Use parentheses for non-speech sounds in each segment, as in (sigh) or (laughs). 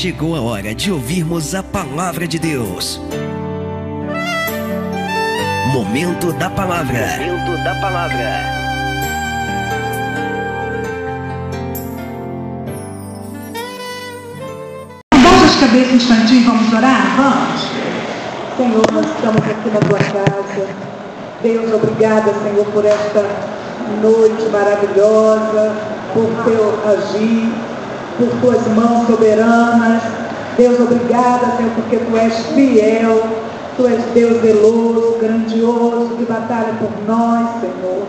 chegou a hora de ouvirmos a palavra de Deus. Momento da palavra. Momento da palavra. Baixa as cabeças um instantinho, vamos orar? Vamos. Senhor, nós estamos aqui na tua casa. Deus, obrigada, Senhor, por esta noite maravilhosa, por teu agir, por tuas mãos soberanas. Deus, obrigada, Senhor, porque tu és fiel, tu és Deus zeloso, grandioso, que batalha por nós, Senhor.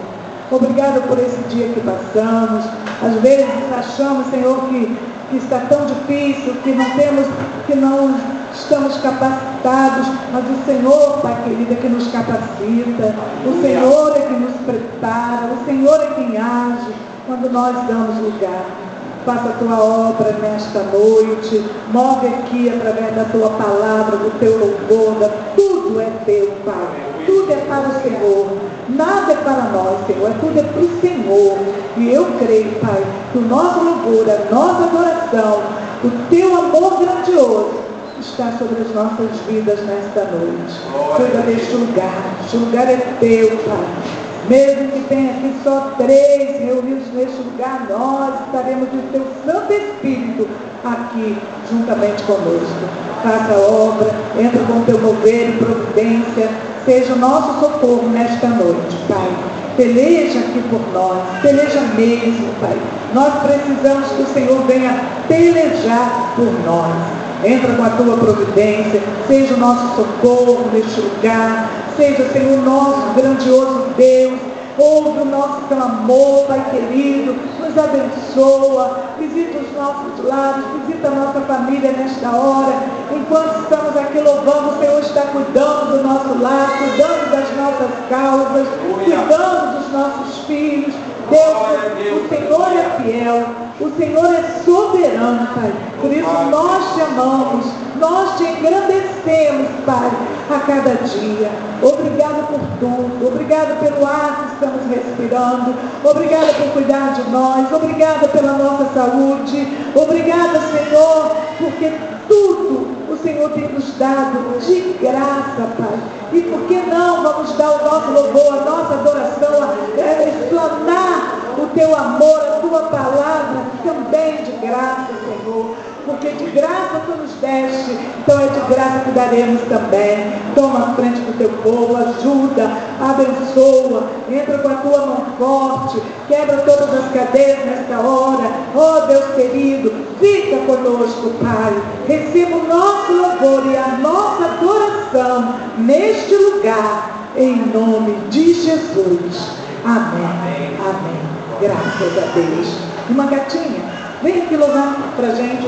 Obrigado por esse dia que passamos. Às vezes achamos, Senhor, que, que está tão difícil, que não temos, que não estamos capacitados, mas o Senhor, Pai querido, é que nos capacita, o Senhor é que nos prepara, o Senhor é quem age quando nós damos lugar. Faça a tua obra nesta noite, move aqui através da tua palavra, do teu louvor, da, tudo é teu, Pai. Tudo é para o Senhor. Nada é para nós, Senhor. É tudo é para o Senhor. E eu creio, Pai, que o nosso louvor, a nossa adoração, o teu amor grandioso está sobre as nossas vidas nesta noite. Cuida deste lugar. Este lugar é teu, Pai. Mesmo que tenha aqui só três reunidos neste lugar, nós estaremos com o teu Santo Espírito aqui juntamente conosco. Faça a obra, entra com o teu mover e providência, seja o nosso socorro nesta noite, Pai. Peleja aqui por nós, peleja mesmo, Pai. Nós precisamos que o Senhor venha pelejar por nós. Entra com a tua providência, seja o nosso socorro neste lugar, seja, Senhor, o nosso grandioso Deus, ouve o nosso clamor, Pai querido, nos abençoa, visita os nossos lares, visita a nossa família nesta hora. Enquanto estamos aqui louvando, o Senhor está cuidando do nosso lar, cuidando das nossas causas, cuidando dos nossos filhos. Deus, o Senhor é fiel, o Senhor é soberano, Pai. Por isso nós te amamos, nós te engrandecemos, Pai, a cada dia. Obrigado por tudo, obrigado pelo ar que estamos respirando, obrigado por cuidar de nós, obrigado pela nossa saúde, obrigado, Senhor, porque tudo Senhor tem nos dado de graça, Pai. E por que não vamos dar o nosso louvor, a nossa adoração, é, explanar o teu amor, a tua palavra também de graça, Senhor porque de graça tu nos deste, então é de graça que daremos também. Toma a frente do teu povo, ajuda, abençoa, entra com a tua mão forte, quebra todas as cadeias nesta hora. Oh Deus querido, fica conosco, Pai. Receba o nosso louvor e a nossa adoração neste lugar, em nome de Jesus. Amém. Amém. Graças a Deus. Uma gatinha, vem aqui louvar para a gente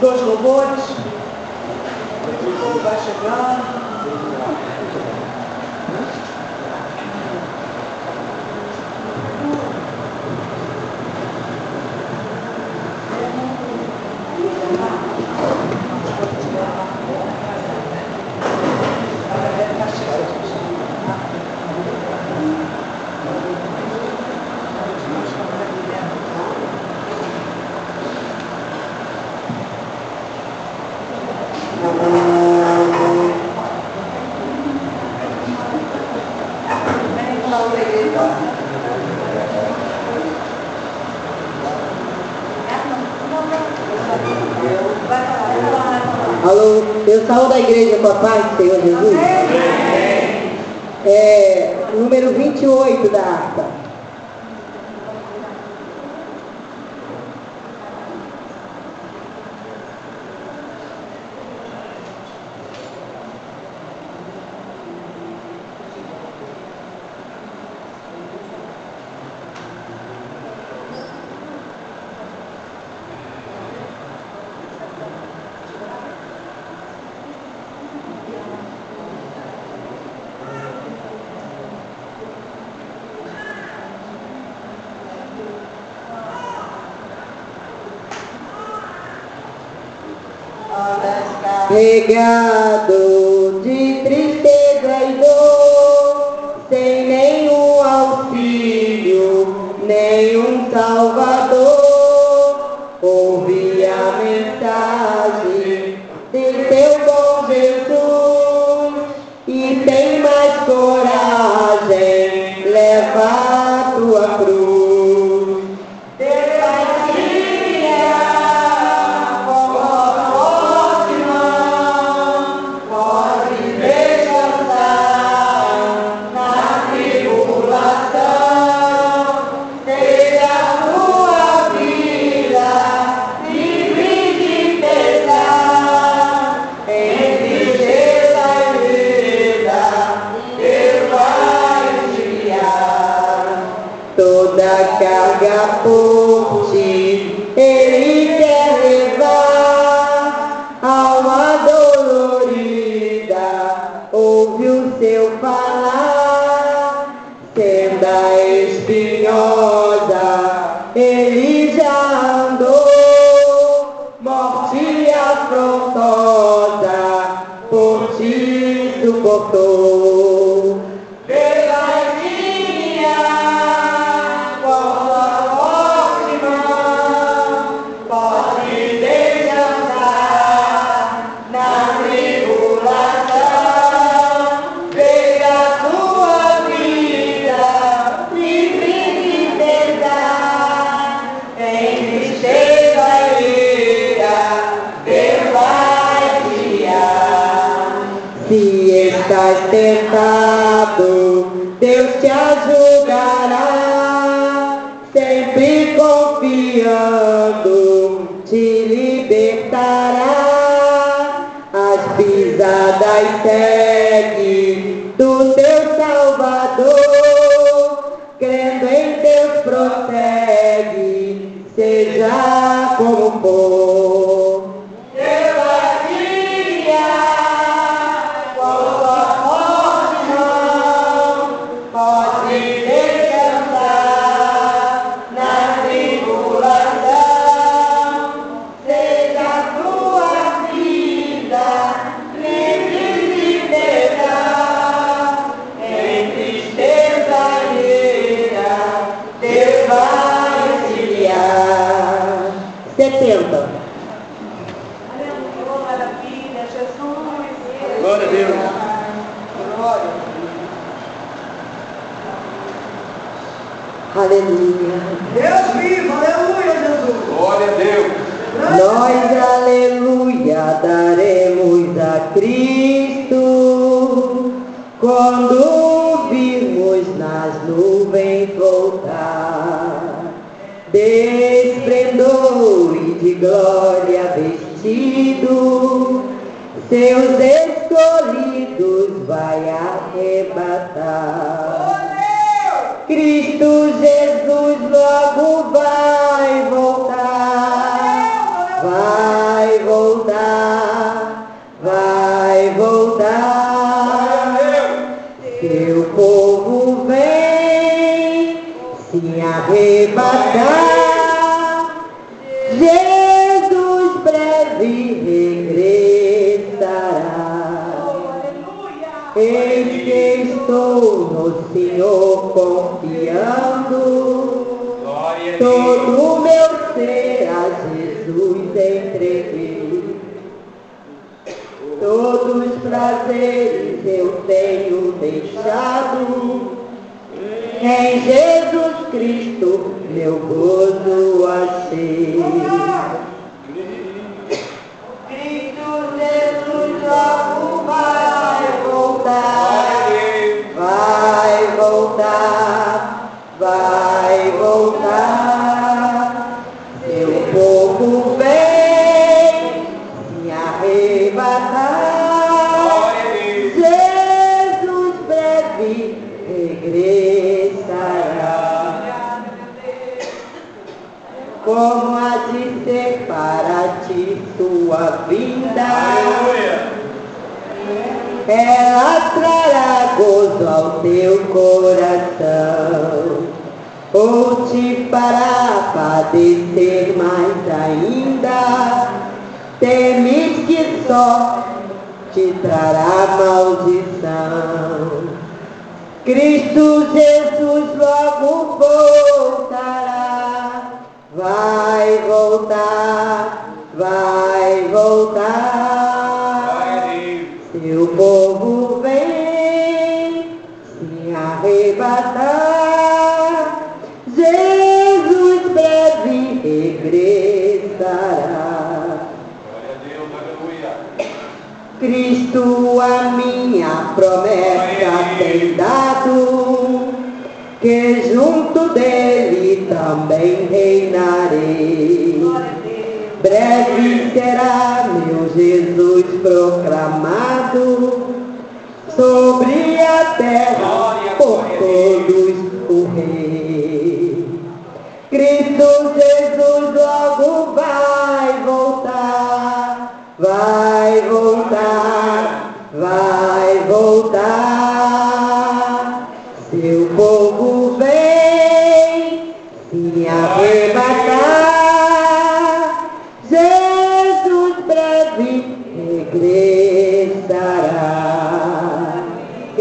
dois louvores. Vai chegando. Alô, eu do Senhor Jesus. É, número 28 da harpa.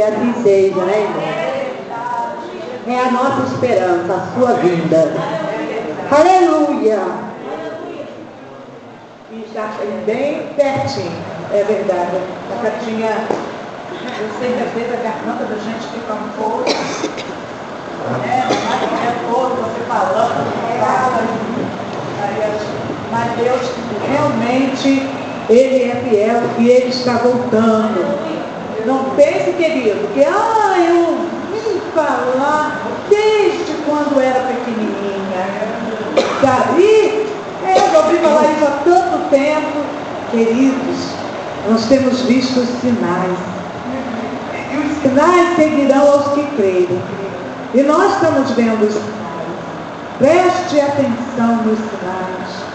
Assim né, irmão? É a nossa esperança, a sua vinda. Aleluia! E já foi bem pertinho, é verdade. A cartinha, eu sei que às vezes a garganta da gente fica um pouco, né? Tempo todo você falando, fala, mas Deus realmente, Ele é fiel e Ele está voltando. Não pense, querido, que ah, eu vim falar desde quando era pequenininha. Davi, é, eu ouvi falar isso há tanto tempo. Queridos, nós temos visto os sinais. E os sinais seguirão aos que creem. E nós estamos vendo os sinais. Preste atenção nos sinais.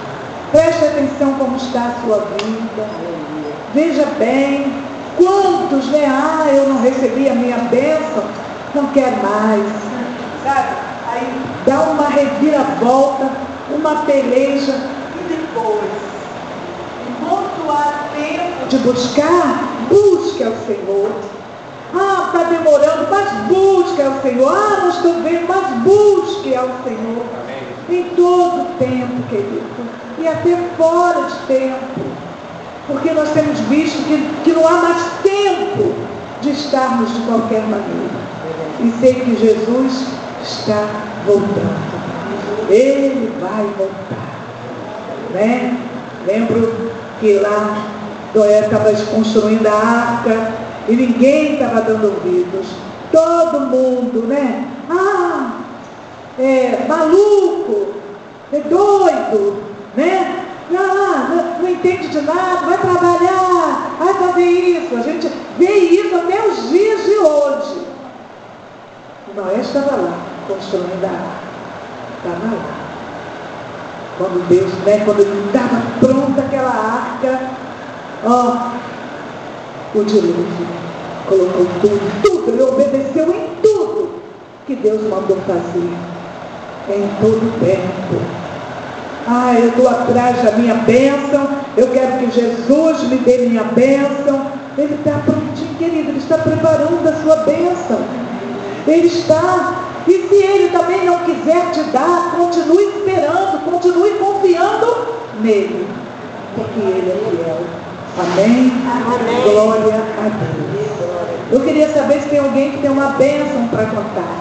Preste atenção como está a sua vida. Veja bem, quantos, né? Ah, eu não recebi a minha bênção, não quero mais. Sabe? Aí dá uma reviravolta, uma peleja e depois, enquanto há tempo de buscar, busque ao Senhor. Ah, está demorando, mas busque ao Senhor. Ah, não estou vendo, mas busque ao Senhor. Amém. Em todo tempo, querido. E até fora de tempo. Porque nós temos visto que, que não há mais tempo de estarmos de qualquer maneira. E sei que Jesus está voltando. Ele vai voltar. Né? Lembro que lá Noé estava construindo a arca e ninguém estava dando ouvidos. Todo mundo, né? Ah, é maluco, é doido, né? Ah, não, entende de nada, vai trabalhar, vai fazer isso. A gente vê isso até os dias de hoje. Noé estava lá, construindo a arca. Estava lá. Quando Deus, né, quando estava pronta aquela arca, ó, o dilúvio colocou tudo, tudo, ele obedeceu em tudo que Deus mandou fazer. Em todo tempo. Ah, eu estou atrás da minha bênção, eu quero que Jesus me dê minha bênção. Ele está prontinho, querido, ele está preparando a sua bênção. Ele está. E se ele também não quiser te dar, continue esperando, continue confiando nele. Porque ele é fiel. Amém? Amém. Glória a Deus. Eu queria saber se tem alguém que tem uma bênção para contar.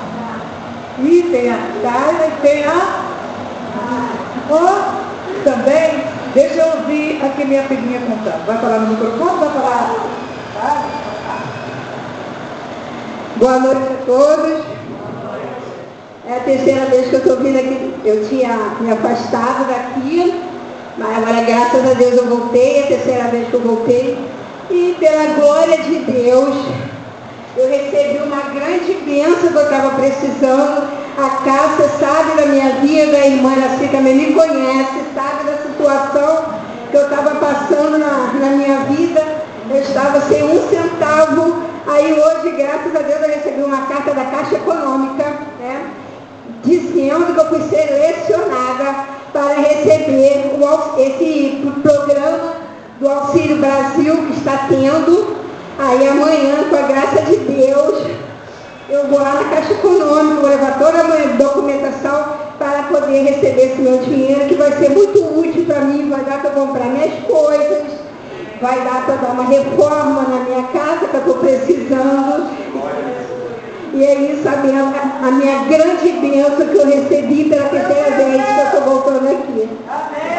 E tem a Carla e tem a. Ó, também. Deixa eu ouvir aqui minha filhinha contar. Vai falar no microfone? Vai falar? Tá? Boa noite a todos. É a terceira vez que eu estou vindo aqui. Eu tinha me afastado daqui, mas agora, graças a Deus, eu voltei. É a terceira vez que eu voltei. E pela glória de Deus, eu recebi uma grande bênção que eu estava precisando. A Cássia sabe da minha vida, a irmã Nasci também me conhece, sabe da situação que eu estava passando na, na minha vida. Eu estava sem um centavo. Aí hoje, graças a Deus, eu recebi uma carta da Caixa Econômica, né? Dizendo que eu fui selecionada para receber o esse programa do Auxílio Brasil que está tendo. Aí amanhã, com a graça de Deus, eu vou lá na Caixa Econômica, vou levar toda a documentação para poder receber esse meu dinheiro, que vai ser muito útil para mim, vai dar para comprar minhas coisas, vai dar para dar uma reforma na minha casa que eu estou precisando. E é isso a minha, a minha grande bênção que eu recebi pela terceira vez que eu estou voltando aqui. Deus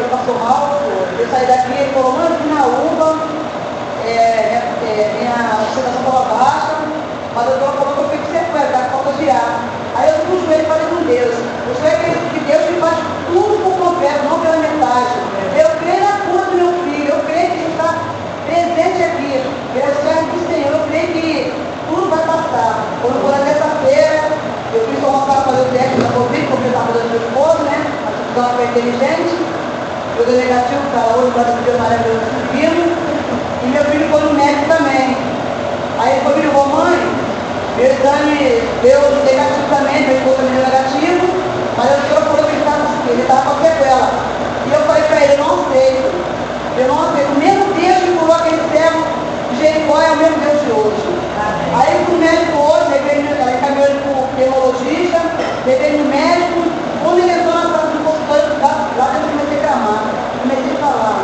ele passou mal. Eu saí daqui, ele falou, mano, fui na UBA, é, é, é, minha situação estava baixa, mas eu estava falando que eu fico sequela, tá com falta de ar. Aí eu fui o joelho falei com Deus. O joelho que Deus me faz tudo por completo, não pela metade. Eu creio na cura do meu filho, eu creio que ele está presente aqui. Graças é servo do Senhor, eu creio que tudo vai passar. Quando for na terça-feira, eu fiz uma para fazer o teste da Covid, porque eu estava dando meu esposo, né? A pessoa foi inteligente. Jogou negativo é para outro, para o amarelo subindo. E meu filho foi no médico também. Aí ele foi me ligou, mãe, meu exame deu negativo também, meu esposo também deu negativo, é mas o senhor falou que ele tá estava com sequela. E eu falei para ele, eu não aceito. Eu não aceito. O mesmo Deus que curou aquele servo de Jericó é o mesmo Deus de hoje. Amém. Aí fui no médico hoje, ele caminhou para o pneumologista, ele veio no médico, quando ele entrou na eu comecei a a falar,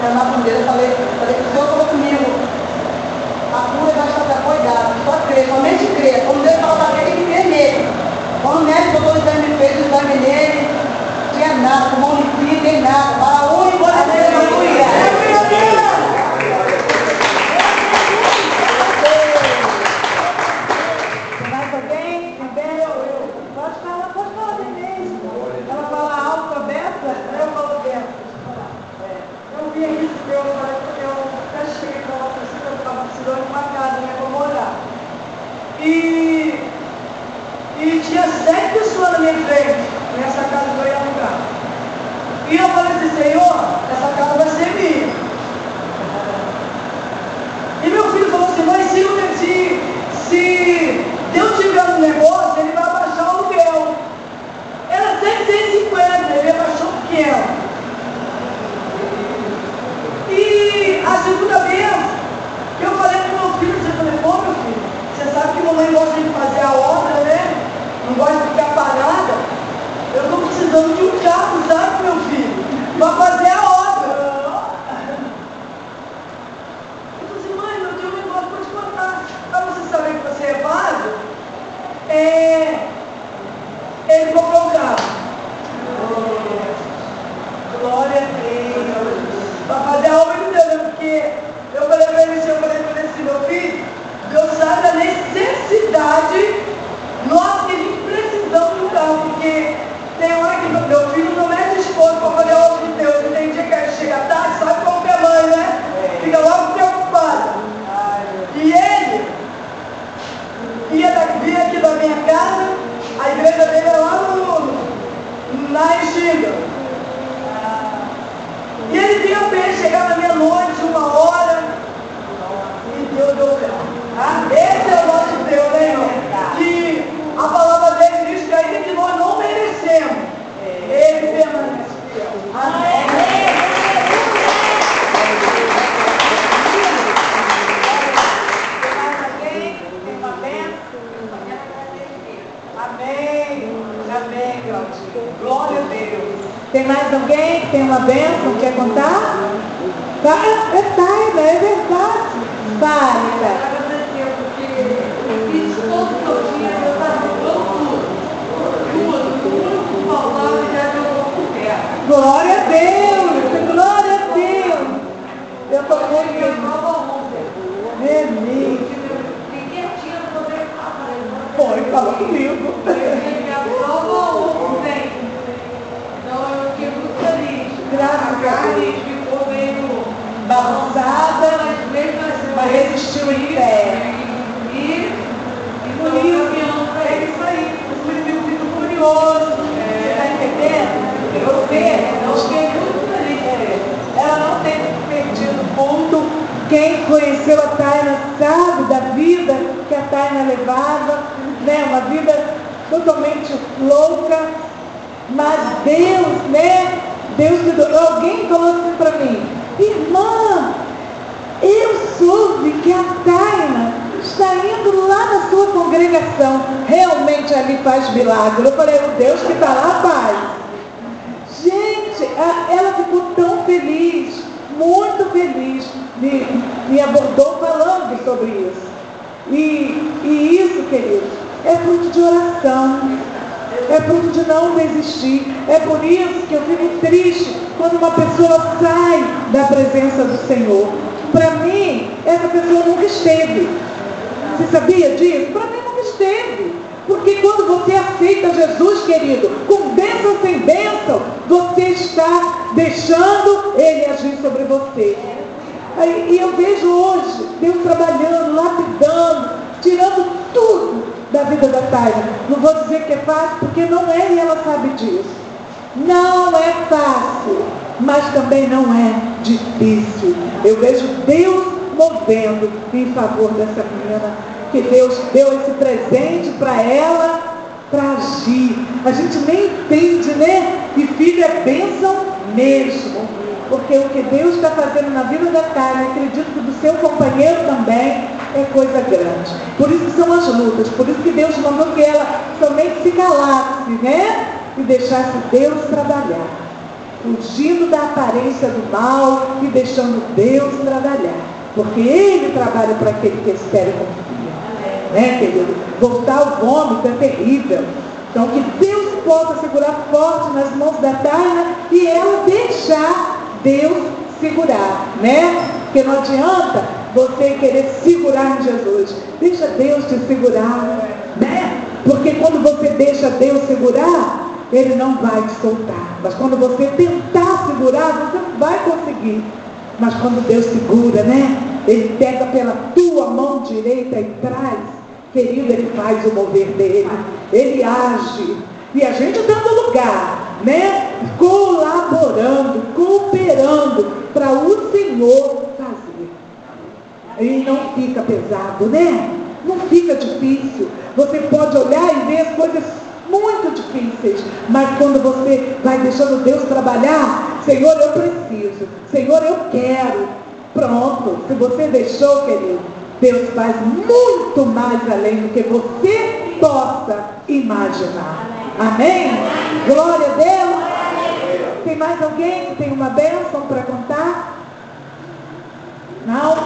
clamar com Deus. Eu falei, falei, o Senhor falou comigo, a cura já está apoiada, só crer, somente crer. Quando Deus fala para ele, tem que crer nele. Quando o médico botou o exame, fez o exame nele, tinha nada, com mão limpinha, tem nada. Para a única aleluia. Tem mais alguém? Também eu, eu. Pode falar, pode falar, Denise. Ela fala alto, aberta, eu falo aberta. Eu vi isso, eu falei, porque eu até cheguei para uma pessoa, eu estava precisando de uma casa, né, para morar. E, e tinha sete pessoas na minha frente, nessa casa que eu ia alugar. E eu falei assim, Senhor, essa casa vai ser minha. E meu filho falou assim, mas se, o- se, se Deus tiver um negócio, ele vai abaixar o aluguel. Era 750, ele abaixou o que era. E a segunda vez, eu falei pro meu filho, você falei, pô meu filho, você sabe que mamãe gosta de fazer a obra, né? Não gosta de ficar parada. Eu estou precisando de um carro, sabe, meu filho? Para fazer a obra. Eu falei assim, mãe, eu tenho um negócio para te contar. Para você saber que você é vago, é... ele comprou um carro. Glória a Deus. Para fazer a obra de Deus, né? porque eu falei para ele, assim, eu falei para ele assim, meu filho, Deus sabe a necessidade nossa que a gente precisamos de um carro, porque tem hora que meu- meu filho não é disposto para fazer a obra de Deus, e tem dia que ele chega tarde, sabe como que é mãe, né? Fica logo preocupada. E ele ia daqui, vinha aqui da minha casa, a igreja dele é lá no, na Restinga. E ele vinha bem, chegava meia-noite, uma hora, e Deus deu certo. Tá? Esse é o nosso Deus, né, irmão? Que a palavra dele diz que ainda que nós não merecemos, ele permanece fiel. Amém. Tem mais alguém? Tem uma benção? Amém. Amém, Claudinha. Glória a Deus. Tem mais alguém que tem uma benção? Quer contar? Tá, é Taina, é verdade. Fale, Taina. Agradeceu, porque eu fiz todo o que eu tinha, eu estava dando tudo. Tudo, o único que faltava já jogou por terra. Glória a Deus. Glória a Deus. Eu estou Cheguei muito feliz. nova ontem. É mesmo. Ninguém tinha poder falar. Foi, falou comigo. Cheguei nova ontem. Então eu fiquei muito feliz. Graças a a carne ficou meio Balançada, mas mesmo assim, resistiu em pé. E então eu caminhando para É ele. isso aí. O filho fica curioso. Você está entendendo? Eu vejo, eu fiquei muito feliz. Ela não tem perdido o ponto. Quem conheceu a Taina sabe da vida que a Taina levava, né? Uma vida totalmente louca. Mas Deus, né? Deus te deu. Alguém falou assim para mim, irmã, eu soube que a Taina está indo lá na sua congregação. Realmente ali faz milagre. Eu falei, o Deus que está lá faz. Gente, ela ficou tão feliz, muito feliz, me, me abordou falando sobre isso. E, e isso, queridos, é fruto de oração. É fruto de não desistir. É por isso que eu fico triste quando uma pessoa sai da presença do Senhor. Para mim, essa pessoa nunca esteve. Você sabia disso? Para mim nunca esteve. Porque quando você aceita Jesus, querido, com bênção sem bênção, você está deixando Ele agir sobre você. E eu vejo hoje Deus trabalhando, lapidando, tirando tudo da vida da Taina. Não vou dizer que é fácil, porque não é e ela sabe disso. Não é fácil, mas também não é difícil. Eu vejo Deus movendo em favor dessa menina. Que Deus deu esse presente para ela para agir. A gente nem entende, né? Que filho é bênção mesmo. Porque o que Deus está fazendo na vida da Carmen, acredito que do seu companheiro também, é coisa grande. Por isso são as lutas, por isso que Deus mandou que ela somente se calasse, né? E deixasse Deus trabalhar. Fugindo da aparência do mal e deixando Deus trabalhar. Porque Ele trabalha para aquele que espera e confia. Né, querido? Voltar ao vômito é terrível. Então que Deus possa segurar forte nas mãos da Taina e ela deixar Deus segurar, né? Porque não adianta você querer segurar em Jesus. Deixa Deus te segurar, né? Porque quando você deixa Deus segurar, Ele não vai te soltar. Mas quando você tentar segurar, você não vai conseguir. Mas quando Deus segura, né? Ele pega pela tua mão direita e traz. Querido, Ele faz o mover dele. Ele age. E a gente dando lugar, né? Colaborando, cooperando para o Senhor e não fica pesado, né? Não fica difícil. Você pode olhar e ver as coisas muito difíceis, mas quando você vai deixando Deus trabalhar, Senhor, eu preciso, Senhor, eu quero. Pronto, se você deixou, querido, Deus faz muito mais além do que você possa imaginar. Amém? Glória a Deus. Tem mais alguém que tem uma bênção para contar? Não?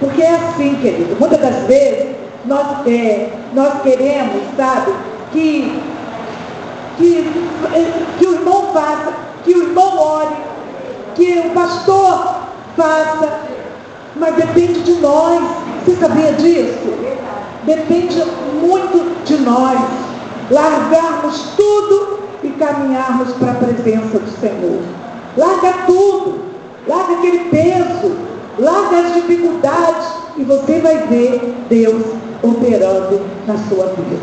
Porque é assim, querido, muitas das vezes nós, é, nós queremos, sabe, que, que, que o irmão faça, que o irmão ore, que o pastor faça, mas depende de nós. Você sabia disso? Depende muito de nós. Largarmos tudo e caminharmos para a presença do Senhor. Larga tudo. Larga aquele peso larga as dificuldades e você vai ver Deus operando na sua vida.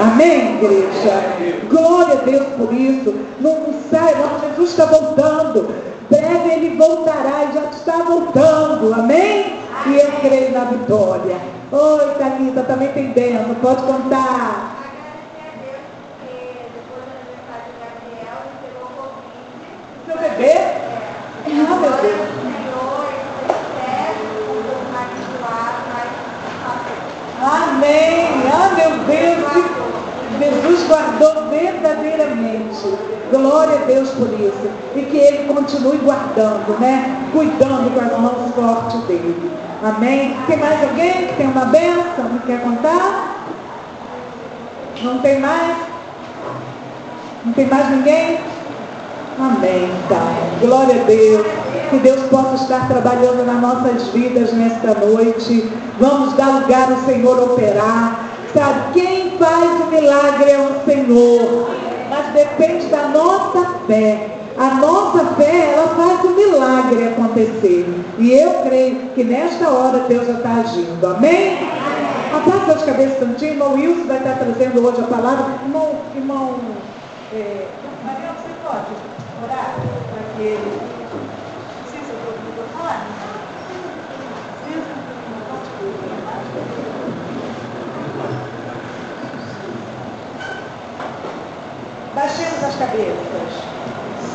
Amém, igreja? Glória a Deus por isso. Não sai, não, Jesus está voltando. Breve ele voltará e já está voltando. Amém? E eu creio na vitória. Oi, Thalita, também tem bênção. Pode contar. Seu bebê? Ah, meu Deus. Amém. Ah, meu Deus. Jesus guardou verdadeiramente. Glória a Deus por isso. E que Ele continue guardando, né? Cuidando com as mãos fortes dele. Amém? Tem mais alguém que tem uma benção? Me quer contar? Não tem mais? Não tem mais ninguém? Amém, então. Glória a Deus. Que Deus possa estar trabalhando nas nossas vidas nesta noite. Vamos dar lugar ao Senhor operar. Sabe, quem faz o milagre é o Senhor. Mas depende da nossa fé. A nossa fé, ela faz o milagre acontecer. E eu creio que nesta hora Deus já está agindo. Amém? Abraça as cabeças tantinho. Irmão Wilson vai estar trazendo hoje a palavra. Irmão, irmão, é, você pode? Orar para que ele. Precisa do microfone? Precisa? Baixemos as cabeças.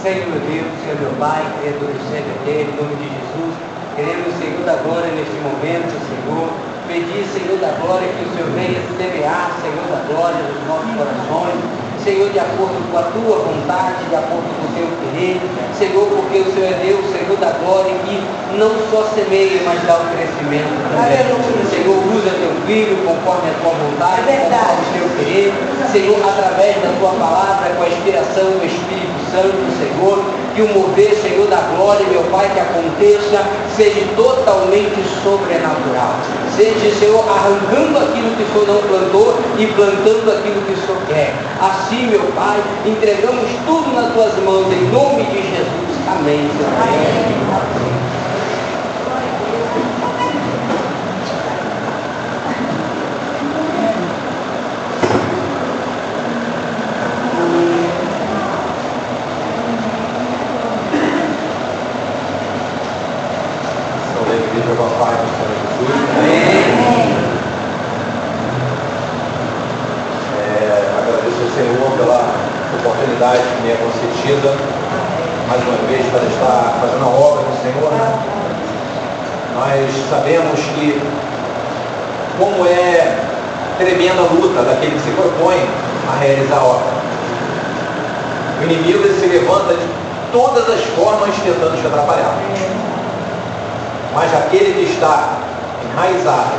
Senhor Deus, Senhor meu Pai, Criador do céu e terra, em nome de Jesus, queremos, Senhor da glória, neste momento, Senhor, pedir, Senhor da glória, que o Senhor venha semear, Senhor da glória, nos nossos corações, Senhor, de acordo com a tua vontade, de acordo com o teu querer, Senhor, porque o Senhor é Deus, Senhor da glória, que não só semeia, mas dá o crescimento também. Senhor, usa teu filho conforme a tua vontade, é conforme o teu querer, Senhor, através da tua palavra, com a inspiração do Espírito Santo, Senhor, que o mover, Senhor da glória, meu Pai, que aconteça, seja totalmente sobrenatural. Seja, Senhor, arrancando aquilo que o Senhor não plantou e plantando aquilo que o Senhor quer. Assim, meu Pai, entregamos tudo nas tuas mãos, em nome de Jesus. Amém, Senhor. Amém. Papai ungida, mais uma vez, para estar fazendo a obra do Senhor. Nós sabemos que como é tremenda luta daquele que se propõe a realizar a obra. O inimigo se levanta de todas as formas tentando te atrapalhar. Mas aquele que está enraizado,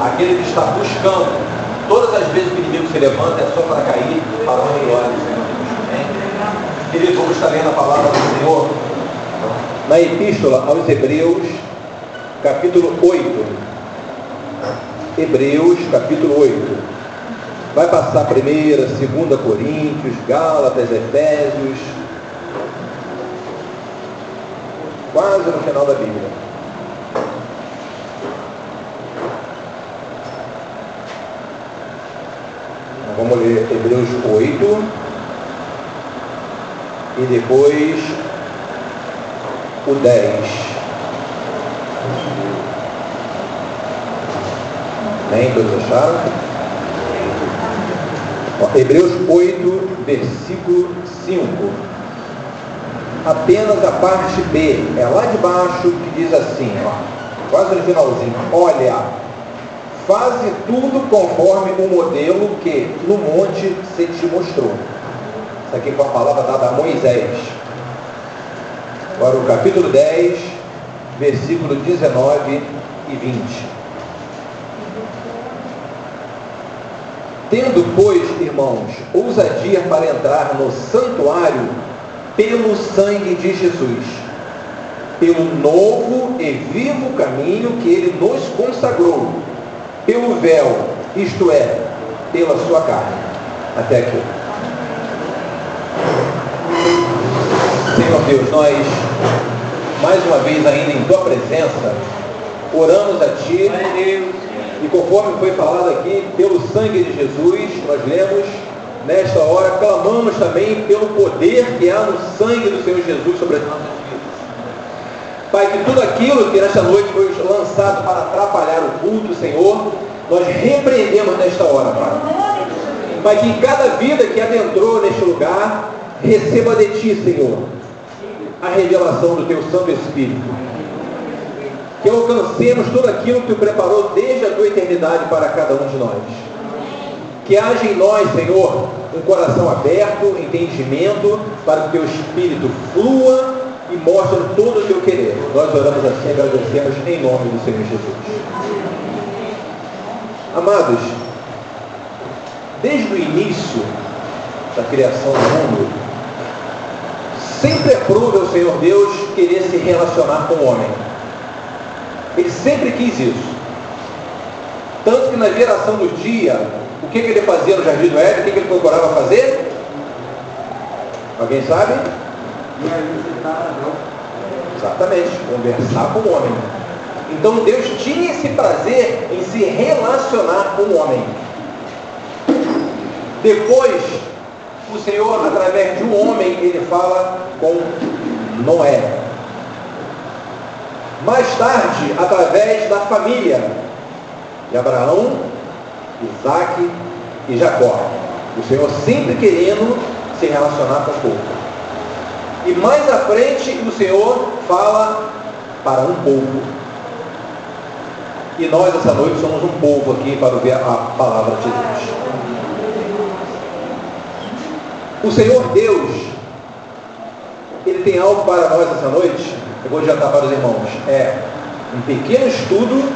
aquele que está buscando, todas as vezes que o inimigo se levanta é só para cair para e glória do Senhor. Querido, vamos estar lendo a palavra do Senhor na Epístola aos Hebreus, capítulo 8. Hebreus, capítulo 8. Vai passar primeira, segunda Coríntios, Gálatas, Efésios, quase no final da Bíblia. Vamos ler Hebreus 8 e depois o 10. Nem todos acharam? Ó, Hebreus 8, versículo 5. Apenas a parte B, é lá de baixo que diz assim, ó, quase no finalzinho, olha, faze tudo conforme o modelo que no monte se te mostrou. Isso aqui foi a palavra dada a Moisés. Agora o capítulo 10, versículo 19 e 20. Tendo, pois, irmãos, ousadia para entrar no santuário pelo sangue de Jesus, pelo novo e vivo caminho que ele nos consagrou, pelo véu, isto é, pela sua carne. Até aqui. Senhor Deus, nós, mais uma vez ainda em tua presença, oramos a Ti, e conforme foi falado aqui, pelo sangue de Jesus, nós lemos, nesta hora, clamamos também pelo poder que há no sangue do Senhor Jesus sobre as nossas vidas. Pai, que tudo aquilo que nesta noite foi lançado para atrapalhar o culto, Senhor, nós repreendemos nesta hora, Pai. Pai, que cada vida que adentrou neste lugar, receba de Ti, Senhor, a revelação do Teu Santo Espírito que alcancemos tudo aquilo que tu preparou desde a tua eternidade para cada um de nós. Que haja em nós, Senhor, um coração aberto, entendimento, para que o teu Espírito flua e mostre todo o teu querer. Nós oramos assim e agradecemos em nome do Senhor Jesus. Amados, desde o início da criação do mundo, sempre aprove ao Senhor Deus querer se relacionar com o homem. Ele sempre quis isso. Tanto que na geração do dia, o que, que ele fazia no Jardim do Éden? O que, que ele procurava fazer? Alguém sabe? Exatamente, conversar com o homem. Então Deus tinha esse prazer em se relacionar com o homem. Depois, o Senhor, através de um homem, ele fala com Noé. Mais tarde, através da família de Abraão, Isaac e Jacó. O Senhor sempre querendo se relacionar com o povo. E mais à frente, o Senhor fala para um povo. E nós, essa noite, somos um povo aqui para ouvir a palavra de Deus. O Senhor Deus, Ele tem algo para nós essa noite eu vou adiantar para os irmãos, é um pequeno estudo,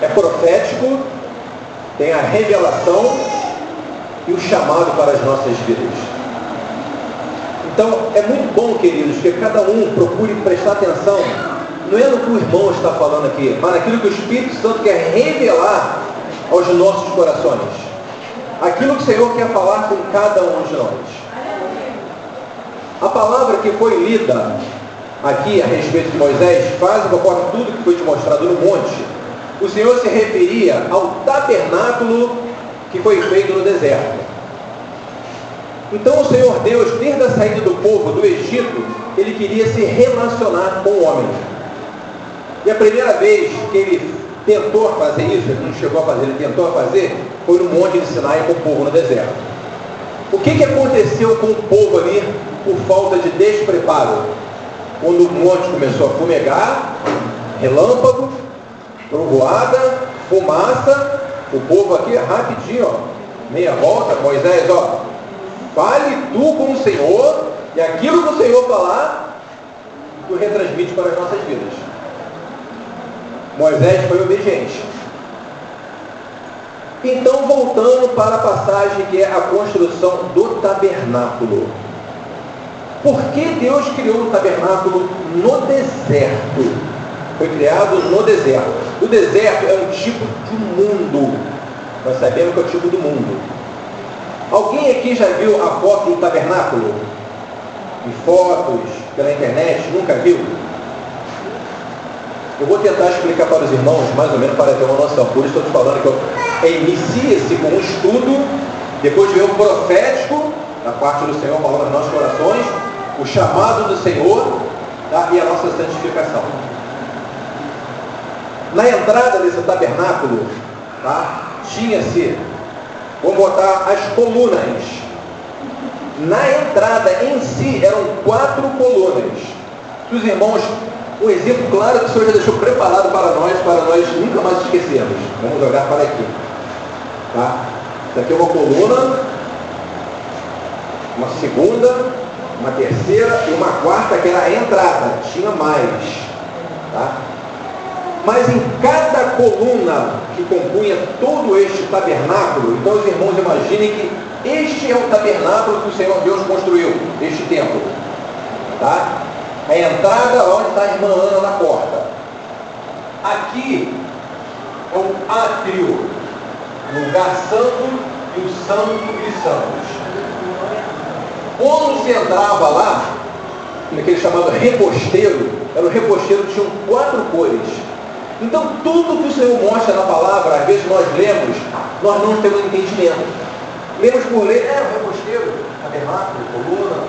é profético, tem a revelação e o chamado para as nossas vidas. Então, é muito bom, queridos, que cada um procure prestar atenção, não é no que o irmão está falando aqui, mas naquilo que o Espírito Santo quer revelar aos nossos corações. Aquilo que o Senhor quer falar com cada um de nós. A palavra que foi lida aqui a respeito de Moisés, faz conforme tudo que foi te mostrado no monte, o Senhor se referia ao tabernáculo que foi feito no deserto. Então o Senhor Deus, desde a saída do povo do Egito, ele queria se relacionar com o homem. E a primeira vez que ele tentou fazer isso, ele não chegou a fazer, ele tentou fazer, foi no monte de Sinai com o povo no deserto. O que, que aconteceu com o povo ali por falta de despreparo? Quando o monte começou a fumegar, relâmpago, trovoada, fumaça, o povo aqui rapidinho, ó, meia volta, Moisés, ó, fale tu com o Senhor, e aquilo que o Senhor falar, tu retransmite para as nossas vidas. Moisés foi obediente. Então, voltando para a passagem que é a construção do tabernáculo. Por que Deus criou o tabernáculo no deserto? Foi criado no deserto. O deserto é um tipo de mundo. Nós sabemos que é o tipo do mundo. Alguém aqui já viu a foto do tabernáculo? Em fotos, pela internet? Nunca viu? Eu vou tentar explicar para os irmãos, mais ou menos, para ter uma noção. Por isso estou te falando que inicia-se com um estudo, depois vem o profético, da parte do Senhor falando nos nossos corações, o chamado do Senhor tá? e a nossa santificação. Na entrada desse tabernáculo, tá? tinha-se, vamos botar as colunas. Na entrada em si eram quatro colunas. Que os irmãos um exemplo claro que o Senhor já deixou preparado para nós, para nós nunca mais esquecermos. Vamos jogar para aqui. Tá? Isso aqui é uma coluna, uma segunda, uma terceira e uma quarta que era a entrada. Tinha mais. Tá? Mas em cada coluna que compunha todo este tabernáculo, então os irmãos imaginem que este é o tabernáculo que o Senhor Deus construiu, este templo. Tá? a entrada onde está a irmã Ana na porta. Aqui é o átrio, lugar santo e o santo dos santos. Quando se entrava lá, naquele chamado reposteiro, era o reposteiro que tinha quatro cores. Então tudo que o Senhor mostra na palavra, às vezes nós lemos, nós não temos entendimento. Lemos por ler, era o reposteiro, tabernáculo, coluna,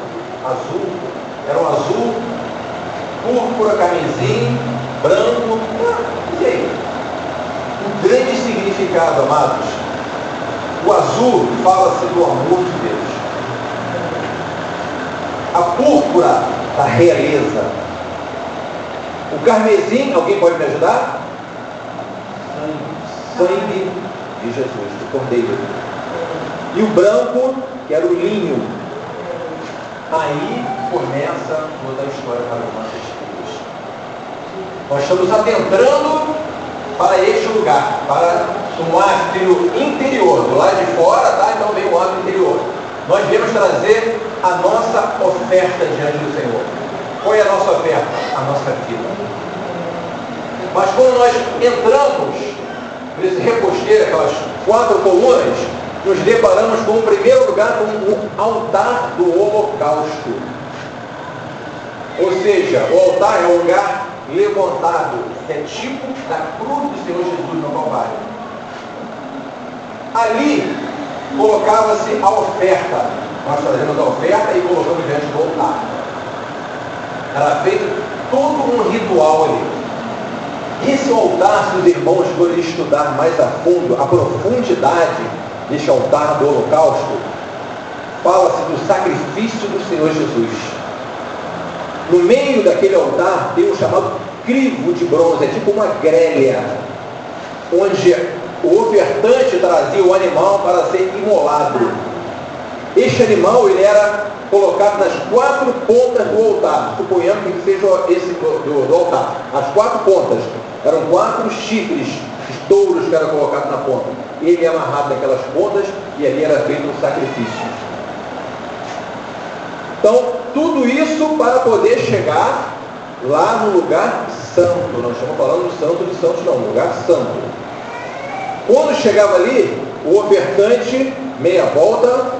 azul, era um azul púrpura, camisinha, branco. E aí? Um grande significado, amados. O azul fala-se do amor de Deus. A púrpura da realeza. O carmesim, alguém pode me ajudar? Sangue de Jesus, do Cordeiro. E o branco, que era o linho. Aí começa toda a história para os nossos nós estamos adentrando para este lugar, para um átrio interior. Do lado de fora, tá? Então vem o átrio interior. Nós viemos trazer a nossa oferta diante do Senhor. Qual é a nossa oferta? A nossa vida. Mas quando nós entramos nesse reposteiro, aquelas quatro colunas, nos deparamos com o primeiro lugar, com o altar do holocausto. Ou seja, o altar é o lugar levantado, é tipo da cruz do Senhor Jesus no Calvário. Ali colocava-se a oferta. Nós fazemos a oferta e colocamos diante do altar. Era feito todo um ritual ali. Esse altar, se os irmãos forem estudar mais a fundo a profundidade deste altar do holocausto, fala-se do sacrifício do Senhor Jesus no meio daquele altar tem um chamado crivo de bronze, é tipo uma grelha, onde o ofertante trazia o animal para ser imolado. Este animal ele era colocado nas quatro pontas do altar, suponhamos que seja esse do, do, do altar, as quatro pontas. Eram quatro chifres, touros que eram colocados na ponta. Ele é amarrado naquelas pontas e ali era feito um sacrifício. Então, tudo isso para poder chegar lá no lugar santo. Nós estamos falando do santo de santos, não, lugar santo. Quando chegava ali, o ofertante, meia volta,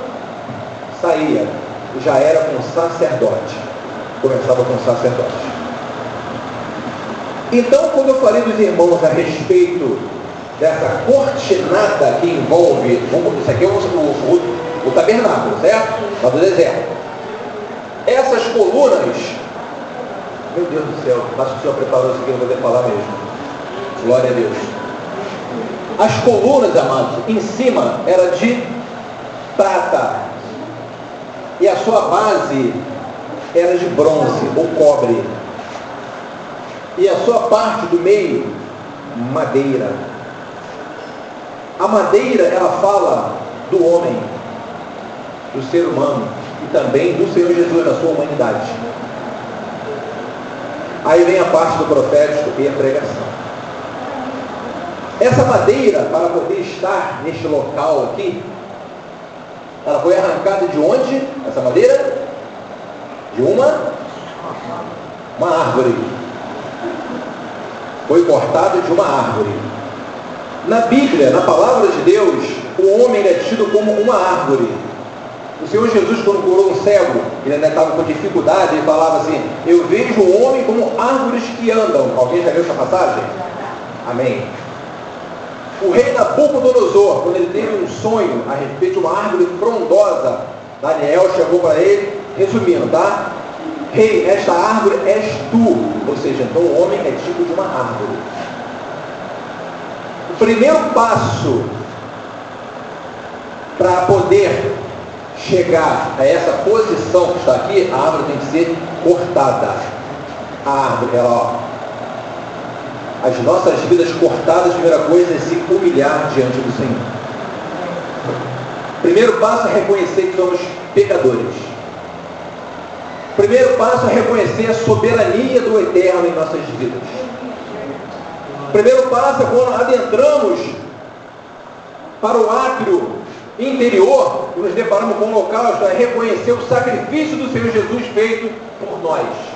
saía. Já era com sacerdote. Começava com sacerdote. Então, quando eu falei dos irmãos a respeito dessa cortinada que envolve, isso aqui é o, o, o tabernáculo, certo? Lá do deserto. Essas colunas, meu Deus do céu, acho que o Senhor preparou isso aqui, eu vou falar mesmo. Glória a Deus. As colunas, amados, em cima era de prata. e a sua base era de bronze ou cobre. E a sua parte do meio, madeira. A madeira, ela fala do homem, do ser humano e também do Senhor Jesus na sua humanidade. Aí vem a parte do profético e a pregação. Essa madeira, para poder estar neste local aqui, ela foi arrancada de onde? Essa madeira? De uma? Uma árvore. Foi cortada de uma árvore. Na Bíblia, na palavra de Deus, o homem é tido como uma árvore. O Senhor Jesus, quando curou um cego, ele ainda estava com dificuldade, ele falava assim, eu vejo o homem como árvores que andam. Alguém já viu essa passagem? Amém. O rei Nabucodonosor, quando ele teve um sonho a respeito de uma árvore frondosa, Daniel chegou para ele, resumindo, tá? Rei, esta árvore és tu. Ou seja, então o homem é tipo de uma árvore. O primeiro passo para poder chegar a essa posição que está aqui, a árvore tem que ser cortada. A árvore, ela, ó, as nossas vidas cortadas, primeira coisa é se humilhar diante do Senhor. Primeiro passo é reconhecer que somos pecadores. Primeiro passo é reconhecer a soberania do Eterno em nossas vidas. Primeiro passo é quando adentramos para o átrio interior nos deparamos com um local, é reconhecer o sacrifício do Senhor Jesus feito por nós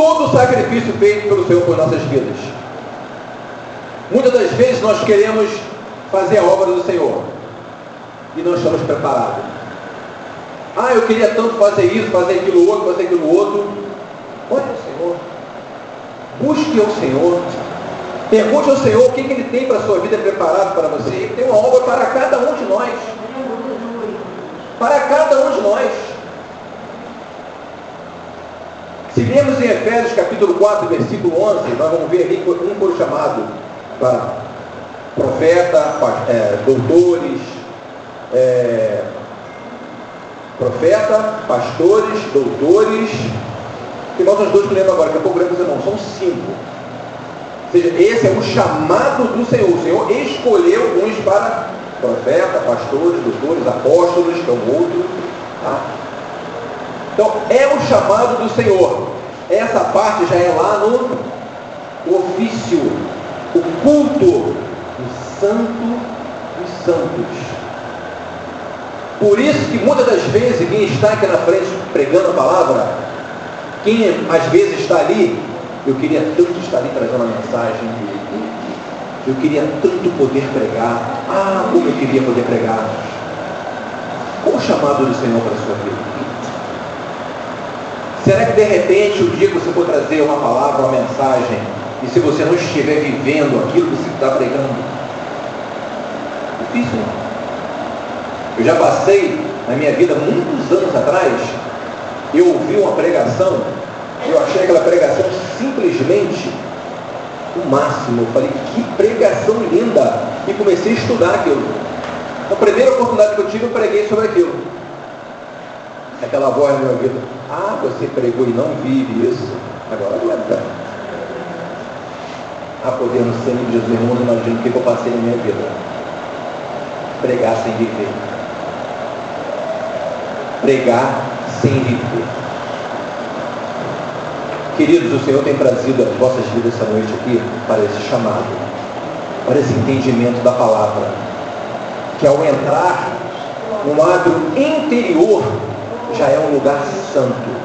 todo o sacrifício feito pelo Senhor por nossas vidas. Muitas das vezes nós queremos fazer a obra do Senhor e não estamos preparados. Ah, eu queria tanto fazer isso, fazer aquilo outro, fazer aquilo outro. Olha o Senhor. Busque ao Senhor. Pergunte ao Senhor o que, que Ele tem para a sua vida preparado para você. Ele tem uma obra para cada um de nós. Para cada um de nós. Se lermos em Efésios capítulo 4, versículo 11, nós vamos ver ali um por chamado para profeta, é, doutores, é, profeta, pastores, doutores, e nós os dois que lemos agora, daqui a pouco lemos irmãos, são cinco. Ou seja, esse é o chamado do Senhor. O Senhor escolheu uns para profeta, pastores, doutores, apóstolos, que é o outro. Tá? Então, é o chamado do Senhor. Essa parte já é lá no ofício, o culto do Santo dos Santos. Por isso que muitas das vezes quem está aqui na frente pregando a palavra, quem às vezes está ali, eu queria tanto estar ali trazendo a mensagem, eu queria tanto poder pregar, ah, como eu queria poder pregar. Qual o chamado do Senhor para a sua vida? Será que de repente o dia que você for trazer uma palavra, uma mensagem, e se você não estiver vivendo aquilo que você está pregando, difícil? Eu já passei na minha vida, muitos anos atrás, eu ouvi uma pregação, eu achei aquela pregação simplesmente o máximo. Eu falei, que pregação linda! E comecei a estudar aquilo. A primeira oportunidade que eu tive, eu preguei sobre aquilo. Aquela voz no meu ouvido, ah, você pregou e não vive isso, agora aguenta. Ah, poder no sangue de Jesus, irmão, não imagino o que eu passei na minha vida. Pregar sem viver. Pregar sem viver. Queridos, o Senhor tem trazido as vossas vidas essa noite aqui para esse chamado, para esse entendimento da palavra, que ao entrar no ato interior já é um lugar santo.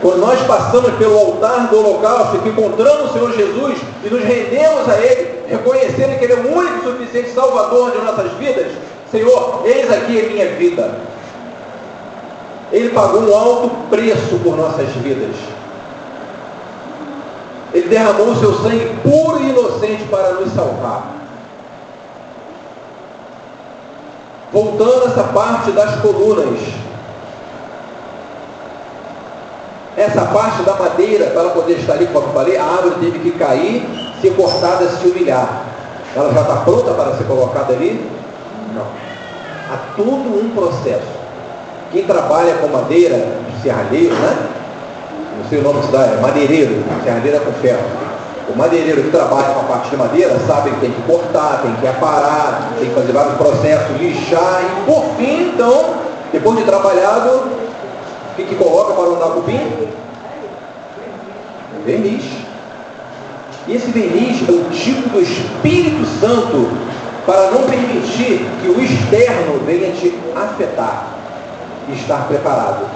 Quando nós passamos pelo altar do holocausto, que encontramos o Senhor Jesus e nos rendemos a Ele, reconhecendo que Ele é o único e suficiente Salvador de nossas vidas, Senhor, eis aqui a minha vida. Ele pagou um alto preço por nossas vidas. Ele derramou o seu sangue puro e inocente para nos salvar. Voltando a essa parte das colunas, essa parte da madeira, para ela poder estar ali, como eu falei, a árvore teve que cair, ser cortada, se humilhar. Ela já está pronta para ser colocada ali? Não. há todo um processo. Quem trabalha com madeira, serralheiro, né? Não sei o nome se dá, é madeireiro, serralheiro é com ferro. O madeireiro que trabalha com a parte de madeira sabe que tem que cortar, tem que aparar, tem que fazer vários processos, lixar e por fim, então, depois de trabalhado, o que, que coloca para não dar cupim? Verniz. E esse verniz é o tipo do Espírito Santo para não permitir que o externo venha te afetar e estar preparado.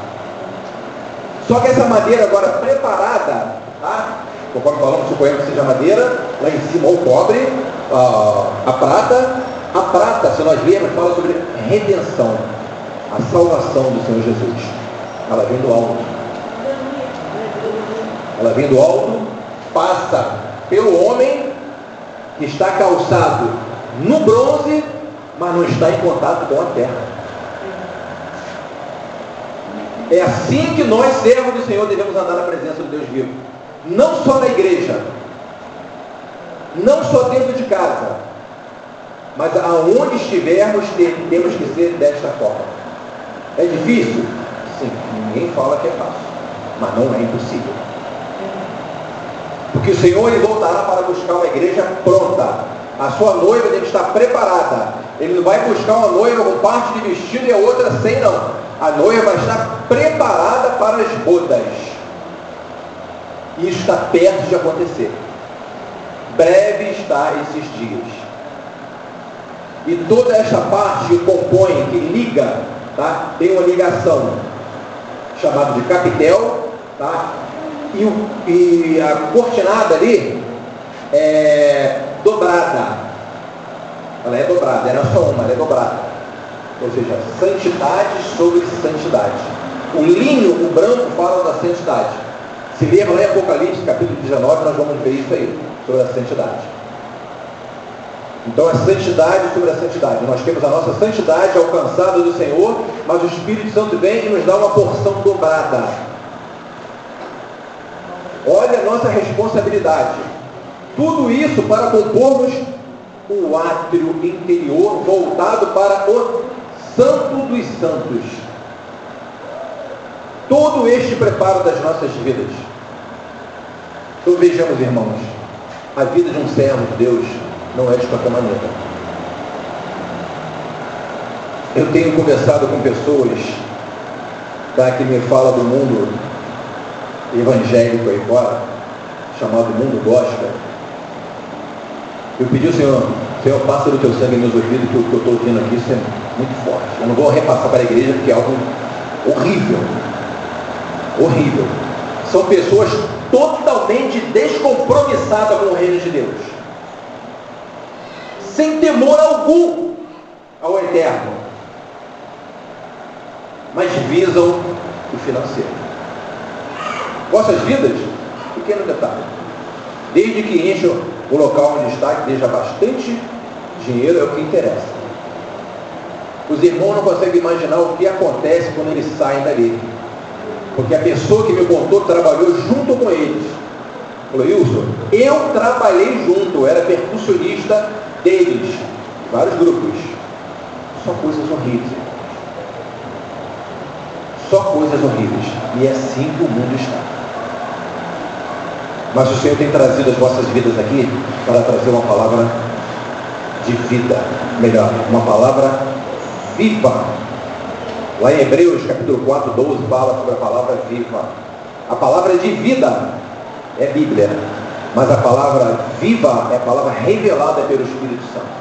Só que essa madeira agora preparada, tá? conforme falamos, suponhamos que seja madeira, lá em cima o cobre, a, a prata. A prata, se nós vermos, fala sobre redenção, a salvação do Senhor Jesus. Ela vem do alto. Ela vem do alto, passa pelo homem que está calçado no bronze, mas não está em contato com a terra. É assim que nós, servos do Senhor, devemos andar na presença do Deus vivo. Não só na igreja, não só dentro de casa, mas aonde estivermos, temos que ser desta forma. É difícil? Sim, ninguém fala que é fácil, mas não é impossível. Porque o Senhor ele voltará para buscar uma igreja pronta. A sua noiva tem que estar preparada. Ele não vai buscar uma noiva com parte de vestido e a outra sem, não. A noiva vai estar preparada para as bodas. E isso está perto de acontecer. Breve está esses dias. E toda esta parte que compõe, que liga, tá? tem uma ligação chamada de capitel, tá? e, o, e a cortinada ali é dobrada. Ela é dobrada, era só uma, ela é dobrada. Ou seja, santidade sobre santidade. O linho, o branco, fala da santidade. Se lermos lá em Apocalipse, capítulo 19, nós vamos ver isso aí, sobre a santidade. Então a santidade sobre a santidade. Nós temos a nossa santidade alcançada do Senhor, mas o Espírito Santo vem e nos dá uma porção dobrada. Olha a nossa responsabilidade. Tudo isso para compormos o átrio interior voltado para o Santo dos Santos. Todo este preparo das nossas vidas. Então vejamos, irmãos, a vida de um servo de Deus não é de qualquer maneira. Eu tenho conversado com pessoas tá, que me falam do mundo evangélico aí fora, chamado mundo gospel. Eu pedi ao Senhor, Senhor, passa do teu sangue nos ouvidos, que o que eu estou ouvindo aqui isso é muito forte. Eu não vou repassar para a igreja porque é algo horrível. Horrível. São pessoas totalmente descompromissadas com o reino de Deus. Sem temor algum ao eterno. Mas visam o financeiro. Vossas vidas, pequeno detalhe. Desde que encham o local onde está, que deixa bastante dinheiro, é o que interessa. Os irmãos não conseguem imaginar o que acontece quando eles saem dali. Porque a pessoa que me contou trabalhou junto com eles. Falou, Wilson, eu trabalhei junto, era percussionista deles, vários grupos. Só coisas horríveis. Só coisas horríveis. E é assim que o mundo está. Mas o Senhor tem trazido as vossas vidas aqui para trazer uma palavra de vida. Melhor, uma palavra viva. Lá em Hebreus capítulo 4, 12 fala sobre a palavra viva. A palavra de vida é Bíblia, mas a palavra viva é a palavra revelada pelo Espírito Santo.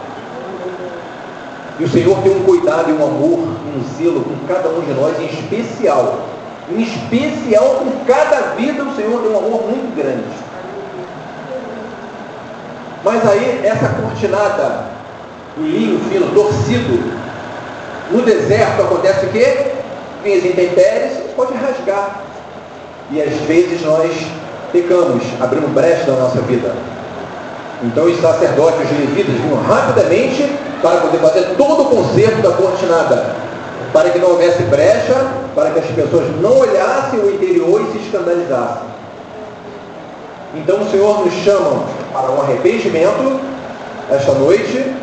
E o Senhor tem um cuidado e um amor, um zelo com cada um de nós, em especial. Em especial com cada vida, o Senhor tem um amor muito grande. Mas aí, essa cortinada, o linho fino, torcido, no deserto acontece o quê? Vem as intempéries, pode rasgar. E às vezes nós pecamos, abrimos brecha na nossa vida. Então os sacerdotes, os levitas vinham rapidamente para poder fazer todo o conserto da cortinada, para que não houvesse brecha, para que as pessoas não olhassem o interior e se escandalizassem. Então o Senhor nos chama para um arrependimento esta noite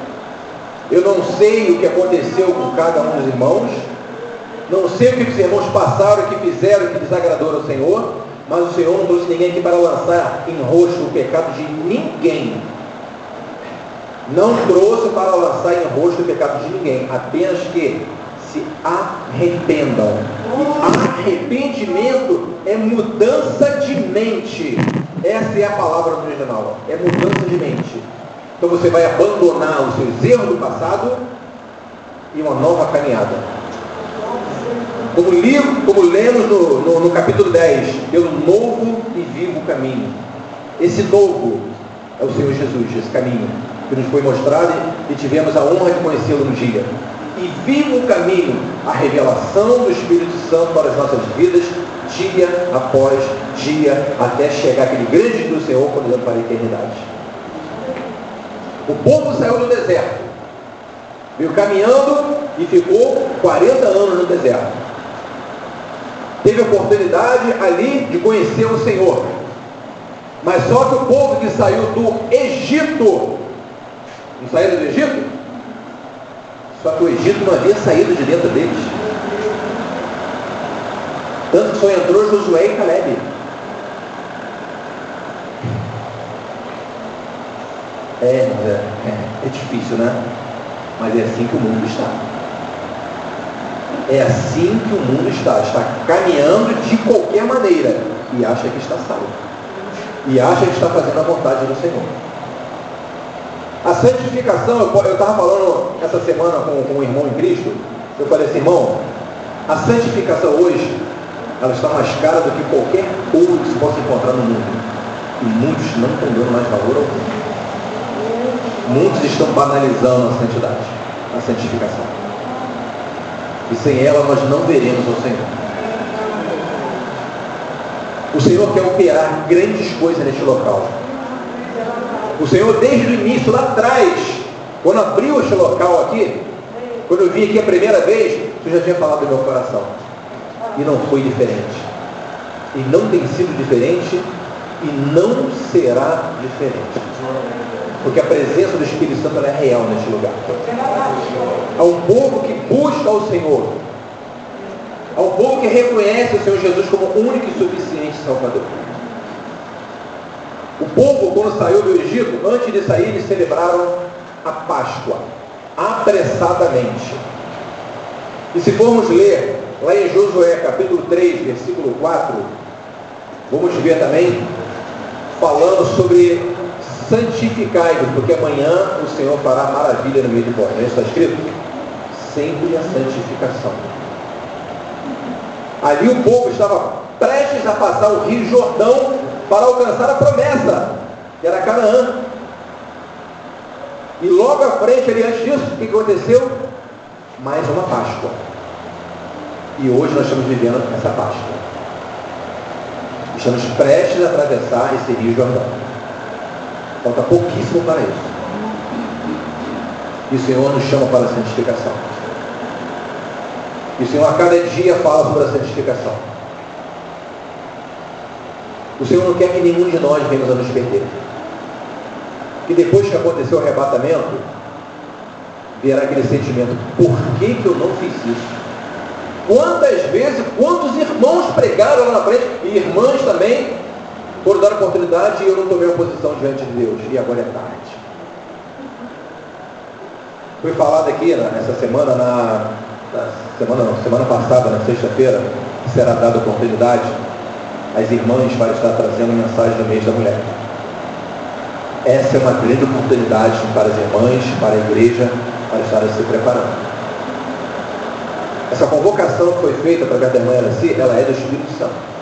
Eu não sei o que aconteceu com cada um dos irmãos, não sei o que os irmãos passaram, o que fizeram, o que desagradou ao Senhor, mas o Senhor não trouxe ninguém aqui para lançar em rosto o pecado de ninguém. Não trouxe para lançar em rosto o pecado de ninguém, apenas que se arrependam. Arrependimento é mudança de mente. Essa é a palavra original. É mudança de mente. Então você vai abandonar os seus erros do passado e uma nova caminhada. Como, li, como lemos no, no, no capítulo 10, pelo novo e vivo caminho. Esse novo é o Senhor Jesus, esse caminho que nos foi mostrado e tivemos a honra de conhecê-lo no dia. E vivo o caminho, a revelação do Espírito Santo para as nossas vidas, dia após dia, até chegar aquele grande do Senhor, quando para a eternidade. O povo saiu do deserto, veio caminhando e ficou 40 anos no deserto. Teve oportunidade ali de conhecer o Senhor. Mas só que o povo que saiu do Egito, não saíram do Egito? Só que o Egito não havia saído de dentro deles. Tanto que só entrou Josué e Caleb. É, é, é, é difícil, né? Mas é assim que o mundo está. É assim que o mundo está. Está caminhando de qualquer maneira e acha que está salvo. E acha que está fazendo a vontade do Senhor. A santificação, eu estava falando essa semana com, com um irmão em Cristo, eu falei assim, irmão, a santificação hoje, ela está mais cara do que qualquer ouro que se possa encontrar no mundo. E muitos não estão dando mais valor algum. Muitos estão banalizando a santidade, a santificação. E sem ela nós não veremos o Senhor. O Senhor quer operar grandes coisas neste local. O Senhor, desde o início, lá atrás, quando abriu este local aqui, quando eu vim aqui a primeira vez, o Senhor já tinha falado do meu coração. E não foi diferente. E não tem sido diferente e não será diferente. Porque a presença do Espírito Santo é real neste lugar. Há um povo que busca o Senhor. Há um povo que reconhece o Senhor Jesus como único e suficiente Salvador. O povo, quando saiu do Egito, antes de sair, eles celebraram a Páscoa, apressadamente. E se formos ler lá em Josué, capítulo 3, versículo 4, vamos ver também, falando sobre santificai-vos, porque amanhã o Senhor fará maravilha no meio de vós. Está escrito? Sempre a santificação. Ali o povo estava prestes a passar o rio Jordão para alcançar a promessa, que era Canaã. E logo à frente, ali antes disso, o que aconteceu? Mais uma Páscoa. E hoje nós estamos vivendo essa Páscoa. Estamos prestes a atravessar esse rio Jordão. Falta pouquíssimo para isso. E o Senhor nos chama para a santificação. E o Senhor a cada dia fala sobre a santificação. O Senhor não quer que nenhum de nós venha a nos perder. E depois que aconteceu o arrebatamento, verá aquele sentimento, por que, que eu não fiz isso? Quantas vezes, quantos irmãos pregaram lá na frente, e irmãs também, foram dar oportunidade e eu não tomei oposição diante de Deus. E agora é tarde. Foi falado aqui nessa semana, na, na semana, não, semana passada, na sexta-feira, será dada oportunidade às irmãs para estar trazendo mensagem no mês da mulher. Essa é uma grande oportunidade para as irmãs, para a igreja, para estar se preparando. Essa convocação que foi feita através da irmã Araci, ela é do Espírito Santo.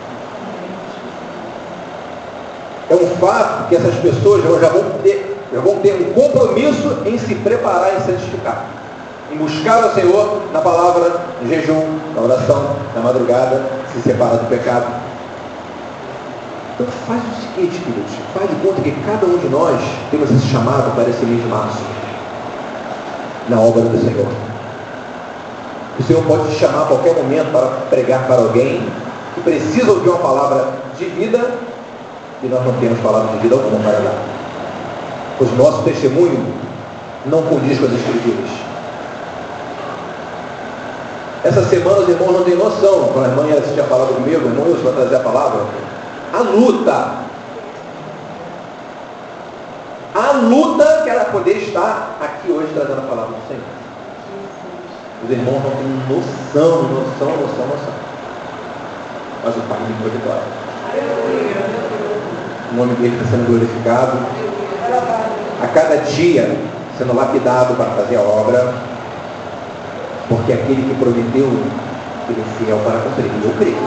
É um fato que essas pessoas já vão ter, já vão ter um compromisso em se preparar e santificar. Em buscar o Senhor na palavra, no jejum, na oração, na madrugada, se separar do pecado. Então faz o seguinte, queridos, faz de conta que cada um de nós temos esse chamado para esse mês de março, na obra do Senhor. O Senhor pode te chamar a qualquer momento para pregar para alguém que precisa ouvir uma palavra de vida e nós não temos palavra de vida alguma para dar. Pois o nosso testemunho não condiz com as escrituras. Essa semana os irmãos não têm noção, quando a irmã ia assistir a palavra comigo, irmão Wilson vai trazer a palavra, a luta. A luta que era poder estar aqui hoje trazendo a palavra do Senhor. Os irmãos não têm noção, noção, noção, noção. Mas o Pai me foi vitória. O nome dele está sendo glorificado. A cada dia sendo lapidado para fazer a obra. Porque aquele que prometeu, ele é fiel para cumprir. Eu creio.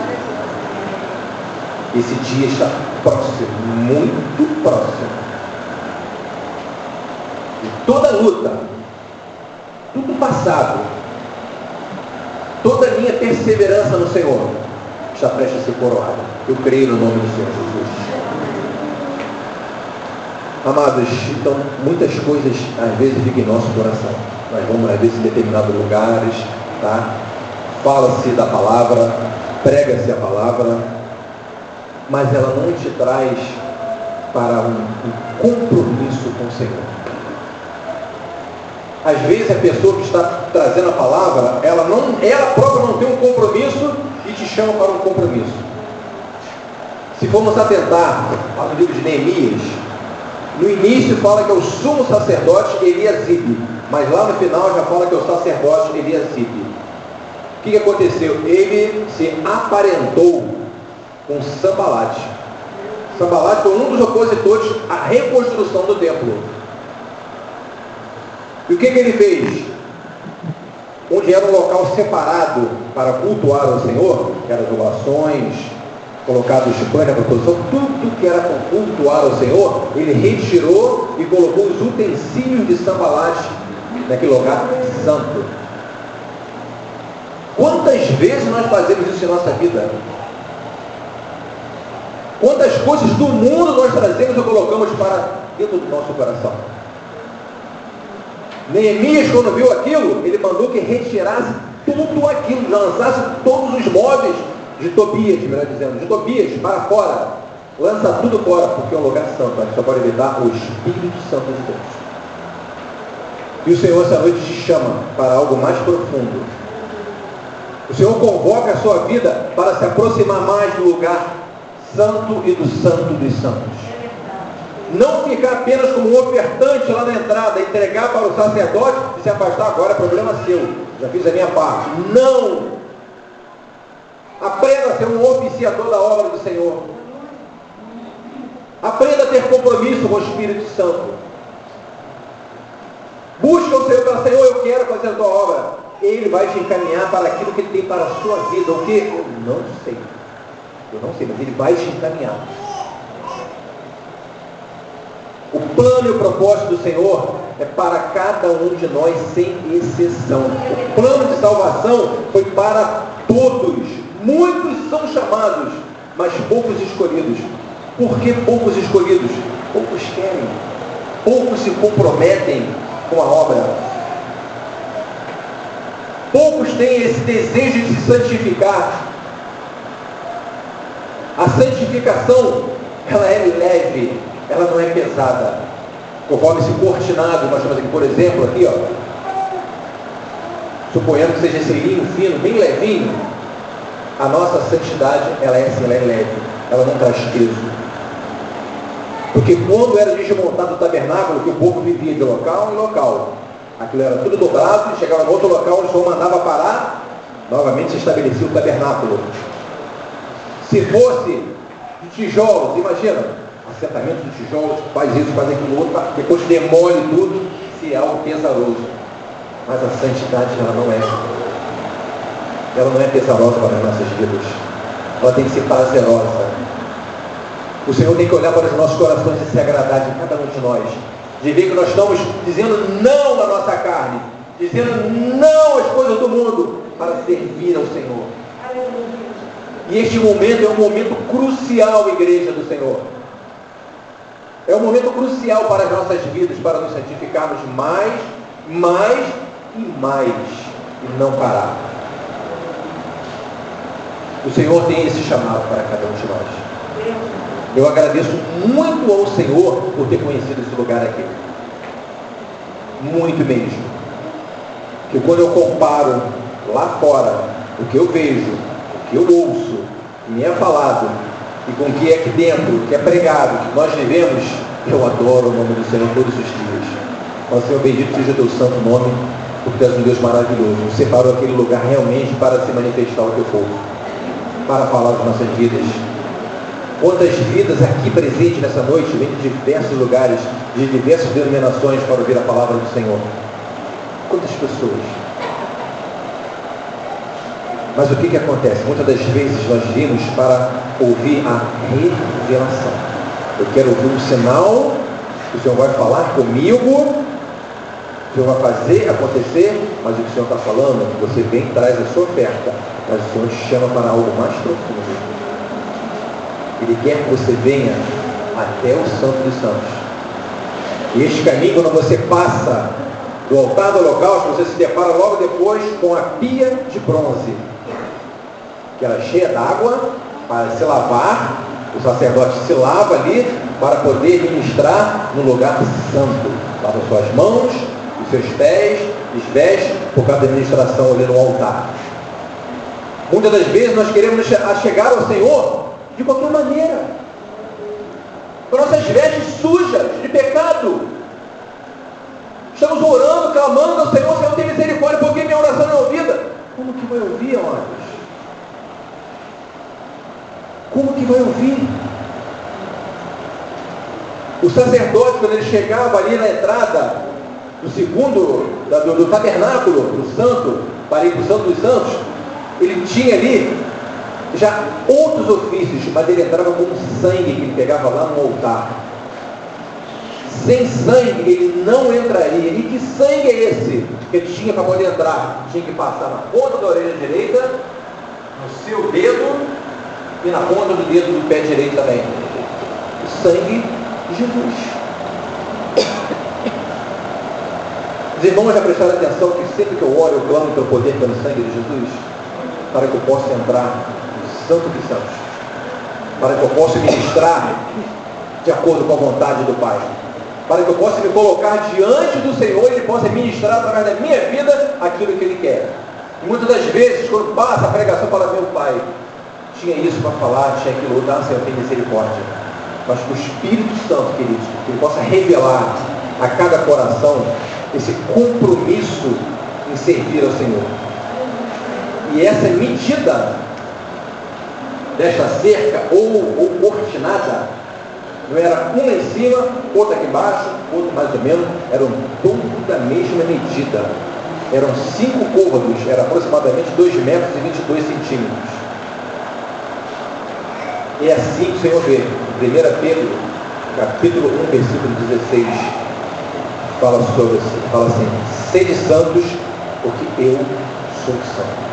Esse dia está próximo, muito próximo. E toda luta, tudo passado, toda minha perseverança no Senhor está prestes a ser coroada. Eu creio no nome do Senhor Jesus. Amados, então muitas coisas às vezes ficam em nosso coração. Nós vamos às vezes em determinados lugares, tá? Fala-se da palavra, prega-se a palavra, mas ela não te traz para um, um compromisso com o Senhor. Às vezes a pessoa que está trazendo a palavra, ela, não, ela própria não tem um compromisso e te chama para um compromisso. Se formos atentar ao livro de Neemias, no início fala que é o sumo sacerdote Eliasibe, mas lá no final já fala que é o sacerdote Eliasibe. O que, que aconteceu? Ele se aparentou com Sambalate. Sambalate foi um dos opositores à reconstrução do templo. E o que, que ele fez? Onde era um local separado para cultuar ao Senhor, que eram as doações, colocados de pano para posição, tudo que era para ao Senhor, ele retirou e colocou os utensílios de sambalate naquele lugar santo. Quantas vezes nós fazemos isso em nossa vida? Quantas coisas do mundo nós trazemos e colocamos para dentro do nosso coração? Neemias, quando viu aquilo, ele mandou que retirasse tudo aquilo, lançasse todos os móveis de Tobias, melhor dizendo, de Tobias para fora. Lança tudo fora, porque é um lugar santo. A gente só pode evitar o Espírito Santo de Deus. E o Senhor essa noite te chama para algo mais profundo. O Senhor convoca a sua vida para se aproximar mais do lugar santo e do santo dos santos. Não ficar apenas como um ofertante lá na entrada, entregar para o sacerdote e se afastar agora, é problema seu. Já fiz a minha parte. Não! Aprenda a ser um oficiador da obra do Senhor. Aprenda a ter compromisso com o Espírito Santo. Busca o Senhor para Senhor, eu quero fazer a tua obra. Ele vai te encaminhar para aquilo que ele tem para a sua vida. O que? Eu não sei. Eu não sei, mas ele vai te encaminhar. O plano e o propósito do Senhor é para cada um de nós, sem exceção. O plano de salvação foi para todos. Muitos são chamados, mas poucos escolhidos. Por que poucos escolhidos? Poucos querem. Poucos se comprometem com a obra. Poucos têm esse desejo de se santificar. A santificação, ela é leve, ela não é pesada. Conforme esse cortinado, nós temos aqui, por exemplo, aqui, ó. Suponhando que seja esse linho fino, bem levinho, a nossa santidade, ela é assim, ela é leve, ela não traz peso. Porque quando era desmontado o tabernáculo, que o povo vivia de local em local, aquilo era tudo dobrado, e chegava no outro local, o Senhor mandava parar, novamente se estabelecia o tabernáculo. Se fosse de tijolos, imagina, assentamento de tijolos, faz isso, faz aquilo outro, depois demole tudo, se é algo pesaroso. Mas a santidade ela não é. Ela não é pesarosa para as nossas vidas. Ela tem que ser prazerosa. O Senhor tem que olhar para os nossos corações e se agradar de cada um de nós. De ver que nós estamos dizendo não à nossa carne, dizendo não às coisas do mundo, para servir ao Senhor. E este momento é um momento crucial, igreja do Senhor. É um momento crucial para as nossas vidas, para nos santificarmos mais, mais e mais, e não parar. O Senhor tem esse chamado para cada um de nós. Eu agradeço muito ao Senhor por ter conhecido esse lugar aqui. muito mesmo. Que quando eu comparo lá fora o que eu vejo, o que eu ouço, o que me é falado, e com o que é aqui dentro, o que é pregado, que nós vivemos, eu adoro o nome do Senhor todos os dias. Ó Senhor, bendito seja o teu santo nome, porque és um Deus maravilhoso. Separou aquele lugar realmente para se manifestar o teu povo, para falar das nossas vidas. Quantas vidas aqui presentes nessa noite, vêm de diversos lugares, de diversas denominações para ouvir a palavra do Senhor. Quantas pessoas? Mas o que, que acontece? Muitas das vezes nós vimos para ouvir a revelação. Eu quero ouvir um sinal, o Senhor vai falar comigo, o Senhor vai fazer acontecer, mas o que o Senhor está falando, você vem traz a sua oferta, mas o Senhor te chama para algo mais profundo. Ele quer que você venha até o Santo dos Santos. E este caminho, quando você passa do altar do holocausto, você se depara logo depois com a pia de bronze, que ela é cheia d'água para se lavar, o sacerdote se lava ali para poder ministrar no lugar santo. Lava suas mãos, os seus pés, desveste por causa da ministração ali no altar. Muitas das vezes nós queremos chegar ao Senhor de qualquer maneira. Com nossas vestes sujas de pecado. Estamos orando, clamando ao Senhor, Senhor tem misericórdia, porque minha oração não é ouvida. Como que vai ouvir, amados? Como que vai ouvir? O sacerdote, quando ele chegava ali na entrada do segundo, do, do tabernáculo, do santo, para ir para o santo dos santos, ele tinha ali já outros ofícios, mas ele entrava com sangue que ele pegava lá no altar. Sem sangue ele não entraria. E que sangue é esse que ele tinha para poder entrar? Tinha que passar na ponta da orelha direita, no seu dedo e na ponta do dedo do pé direito também. O sangue de Jesus. Os irmãos já prestaram atenção que sempre que eu oro, eu clamo pelo poder pelo sangue de Jesus, para que eu possa entrar no Santo dos Santos, para que eu possa ministrar de acordo com a vontade do Pai, para que eu possa me colocar diante do Senhor e Ele possa ministrar através da minha vida aquilo que Ele quer. E muitas das vezes, quando passa a pregação para meu Pai, tinha isso para falar, tinha aquilo outro, ah, Senhor, tem misericórdia. Mas que o Espírito Santo, queridos, que Ele possa revelar a cada coração esse compromisso em servir ao Senhor. E essa medida desta cerca ou, ou cortinada não era uma em cima, outra aqui embaixo, outra mais ou menos, eram todos da mesma medida. Eram cinco côvados, era aproximadamente 2 metros e 22 centímetros. E é assim que o Senhor vê. 1 Pedro, capítulo 1, versículo 16, fala sobre fala assim, sede santos, porque eu sou santo.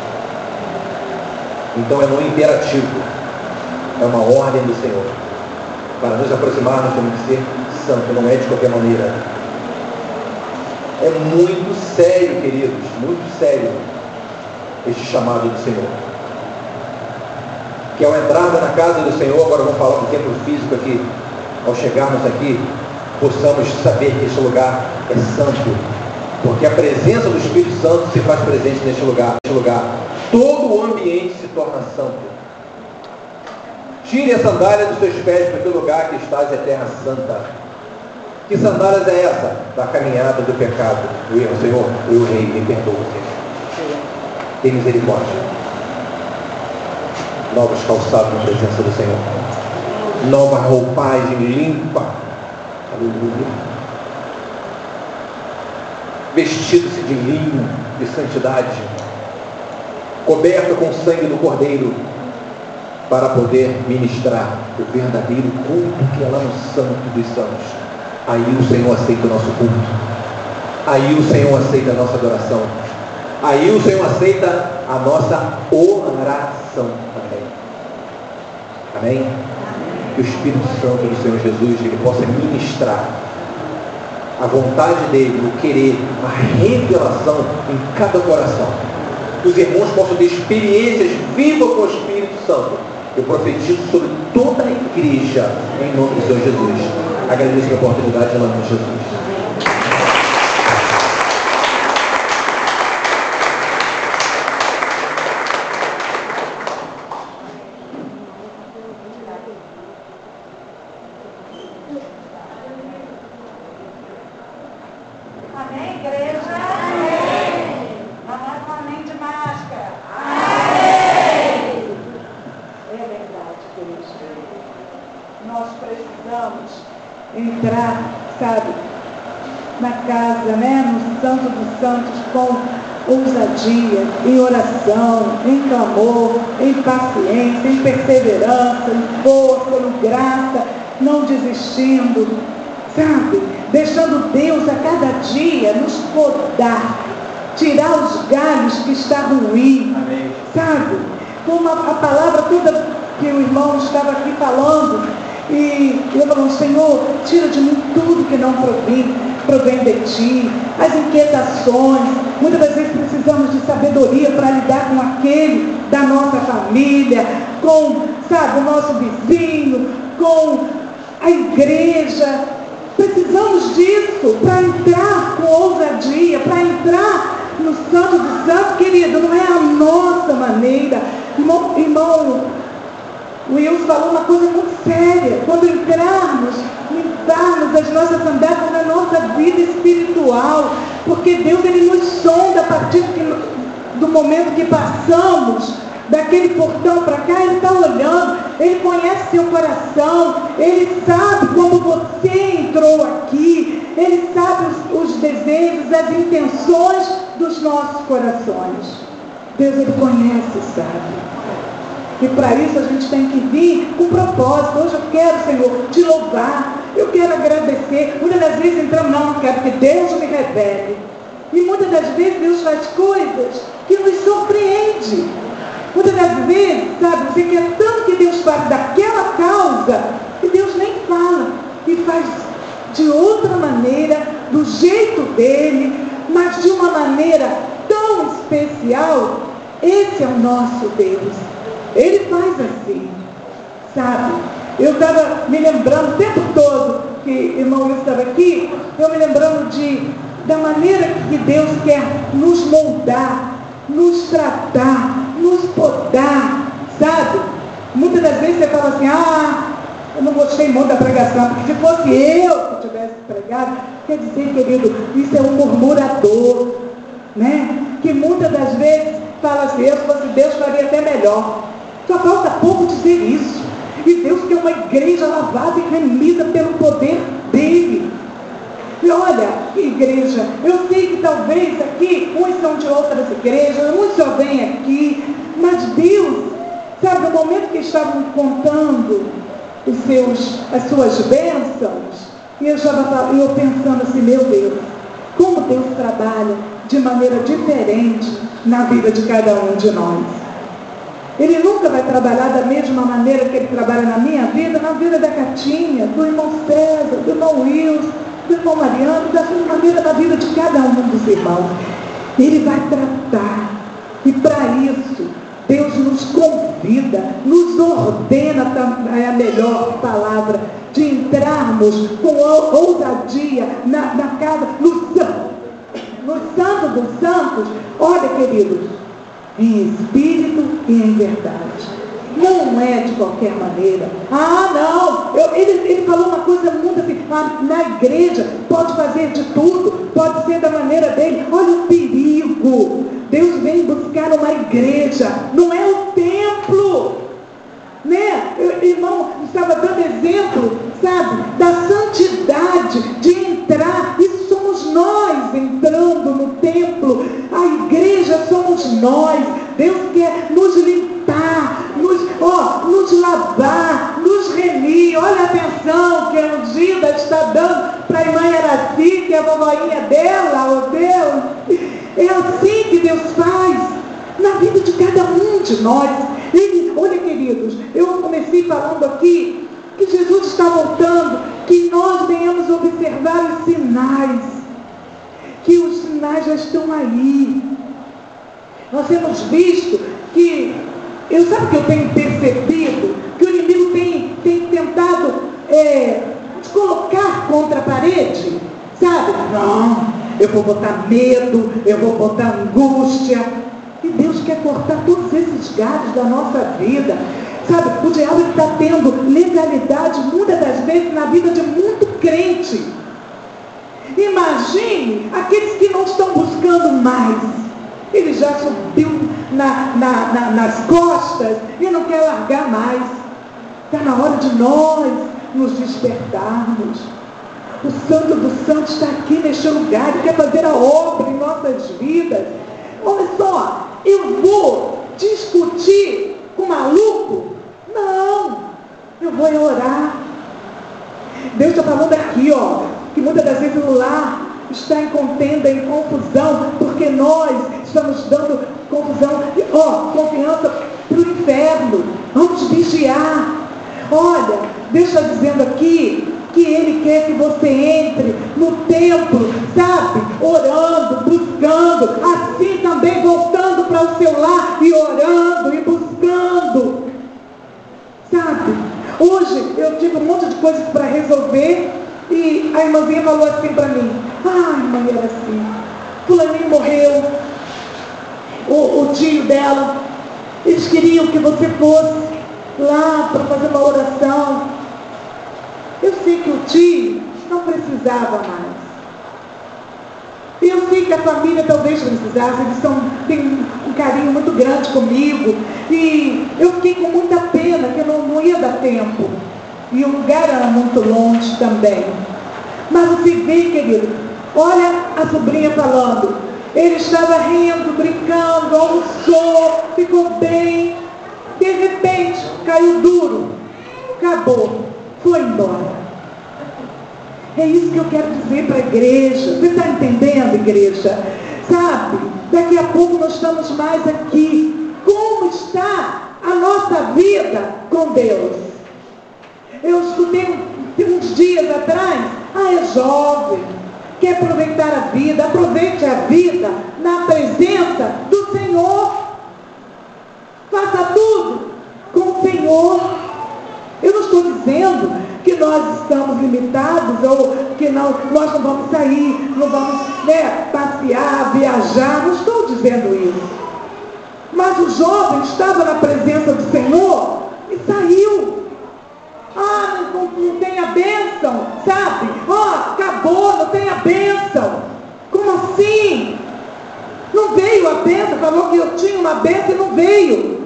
Então é um imperativo, é uma ordem do Senhor. Para nos aproximar, nós temos que ser santos, não é de qualquer maneira. É muito sério, queridos, muito sério este chamado do Senhor que ao entrarmos na casa do Senhor, agora vamos falar do templo físico aqui, ao chegarmos aqui, possamos saber que este lugar é santo, porque a presença do Espírito Santo se faz presente neste lugar. Neste lugar. Todo o ambiente se torna santo. Tire a sandália dos seus pés, porque o lugar que estás é terra santa. Que sandálias é essa? Da caminhada do pecado, do erro. Senhor, eu rei, me perdoa. Tem misericórdia novos calçados na presença do Senhor. Nova roupagem limpa. Aleluia. Vestido-se de linho, de santidade. Coberto com o sangue do Cordeiro. Para poder ministrar o verdadeiro culto que é lá no Santo dos Santos. Aí o Senhor aceita o nosso culto. Aí o Senhor aceita a nossa adoração. Aí o Senhor aceita a nossa oração também. Amém? Que o Espírito Santo do Senhor Jesus ele possa ministrar a vontade dele, o querer, a revelação em cada coração. Que os irmãos possam ter experiências vivas com o Espírito Santo. Eu profetizo sobre toda a igreja em nome do Senhor Jesus. Agradeço a oportunidade em nome de Jesus. os santos com ousadia, em oração, em clamor, em paciência, em perseverança, em força, em graça, não desistindo, sabe? Deixando Deus a cada dia nos podar, tirar os galhos que está ruim, Amém. sabe? Como a, palavra toda que o irmão estava aqui falando, e eu falando, Senhor, tira de mim tudo que não provém, provém de ti, as inquietações. Muitas das vezes precisamos de sabedoria para lidar com aquele da nossa família, com, sabe, o nosso vizinho, com a igreja. Precisamos disso para entrar com ousadia, para entrar no Santo dos Santos, querido, não é a nossa maneira. Irmão, irmão o Wilson falou uma coisa muito séria. Quando entrarmos, limparmos as nossas sandálias na nossa vida espiritual, porque Deus ele nos sonda a partir do momento que passamos daquele portão para cá, Ele está olhando, Ele conhece seu coração, Ele sabe como você entrou aqui, Ele sabe os, os desejos, as intenções dos nossos corações. Deus Ele conhece, sabe? E para isso a gente tem que vir com propósito. Hoje eu quero, Senhor, te louvar. Eu quero agradecer. Muitas das vezes entramos, não, não quero que Deus me revele. E muitas das vezes Deus faz coisas que nos surpreende. Muitas das vezes, sabe, você quer tanto que Deus fale daquela causa, que Deus nem fala. E faz de outra maneira, do jeito dele, mas de uma maneira tão especial. Esse é o nosso Deus. Ele faz assim, sabe? Eu estava me lembrando o tempo todo que irmão Wilson estava aqui, eu me lembrando de, da maneira que Deus quer nos moldar, nos tratar, nos podar, sabe? Muitas das vezes você fala assim, ah, eu não gostei muito da pregação, porque se fosse eu que tivesse pregado, quer dizer, querido, isso é um murmurador, né? Que muitas das vezes fala assim, eu se fosse Deus faria até melhor. Só falta pouco dizer isso. E Deus quer uma igreja lavada e remida pelo poder dele. E olha, igreja, eu sei que talvez aqui, uns são de outras igrejas, uns só vêm aqui, mas Deus, sabe, no momento que estavam contando os seus, as suas bênçãos, e eu estava eu pensando assim, meu Deus, como Deus trabalha de maneira diferente na vida de cada um de nós. Ele nunca vai trabalhar da mesma maneira que ele trabalha na minha vida, na vida da Catinha, do irmão César, do irmão Wilson, do irmão Mariano, da maneira da vida de cada um dos irmãos. Ele vai tratar. E para isso, Deus nos convida, nos ordena, é a melhor palavra, de entrarmos com ousadia na, na casa, no no santo dos santos. Olha, queridos, em espírito e em verdade. Não é de qualquer maneira. Ah, não! Eu, ele, ele falou uma coisa muito assim, ah, na igreja pode fazer de tudo, pode ser da maneira dele. Olha o perigo. Deus vem buscar uma igreja, não é o templo. Né? Eu, irmão, estava dando exemplo, sabe, da santidade, de entrar. Isso somos nós entrando no templo. A igreja somos nós. Deus quer nos limpar, nos, ó, nos lavar, nos remir. Olha a atenção que a ungida está dando para a irmã Araci, que é a vovoinha dela, oh Deus. É assim que Deus faz na vida de cada um de nós. Ele, olha, queridos, eu comecei falando aqui que Jesus está voltando, que nós venhamos observar os sinais, que os sinais já estão aí. Nós temos visto que, eu sabe que eu tenho percebido, que o inimigo tem, tem tentado é, te colocar contra a parede, sabe? Não, eu vou botar medo, eu vou botar angústia. E Deus quer cortar todos esses galhos da nossa vida. Sabe, o diabo está tendo legalidade muitas das vezes na vida de muito crente. Imagine aqueles que não estão buscando mais. Ele já subiu na, na, na, nas costas e não quer largar mais. Está na hora de nós nos despertarmos. O Santo do Santo está aqui neste lugar e quer fazer a obra em nossas vidas. Olha só, eu vou discutir com maluco? Não, eu vou orar. Deus está falando aqui, ó, que muitas das vezes o lar está em contenda, em confusão, porque nós estamos dando confusão, ó, confiança para o inferno. Vamos vigiar. Olha, Deus está dizendo aqui que Ele quer que você entre no templo, sabe? Orando, buscando, assim também voltando para o seu lar e orando e buscando. Sabe? Hoje eu tive um monte de coisas para resolver e a irmãzinha falou assim para mim, ai mãe, era assim, fulaninho morreu, o, o tio dela, eles queriam que você fosse lá para fazer uma oração. Eu sei que o tio não precisava mais. Eu sei que a família talvez precisasse, eles são, têm um carinho muito grande comigo. E eu fiquei com muita pena que eu não, não ia dar tempo. E o lugar era muito longe também. Mas você vê, querido, olha a sobrinha falando. Ele estava rindo, brincando, almoçou, ficou bem. De repente, caiu duro. Acabou. Foi embora. É isso que eu quero dizer para a igreja. Você está entendendo, igreja? Sabe? Daqui a pouco nós estamos mais aqui. Como está a nossa vida com Deus? Eu escutei uns dias atrás, ah, é jovem, quer aproveitar a vida, aproveite a vida na presença do Senhor. Faça tudo com o Senhor. Eu não estou dizendo que nós estamos limitados ou que não, nós não vamos sair, não vamos né, passear, viajar. Não estou dizendo isso. Mas o jovem estava na presença do Senhor e saiu. Ah, não, não tem a bênção, sabe? Ah, acabou, não tem a bênção. Como assim? Não veio a bênção, falou que eu tinha uma bênção e não veio.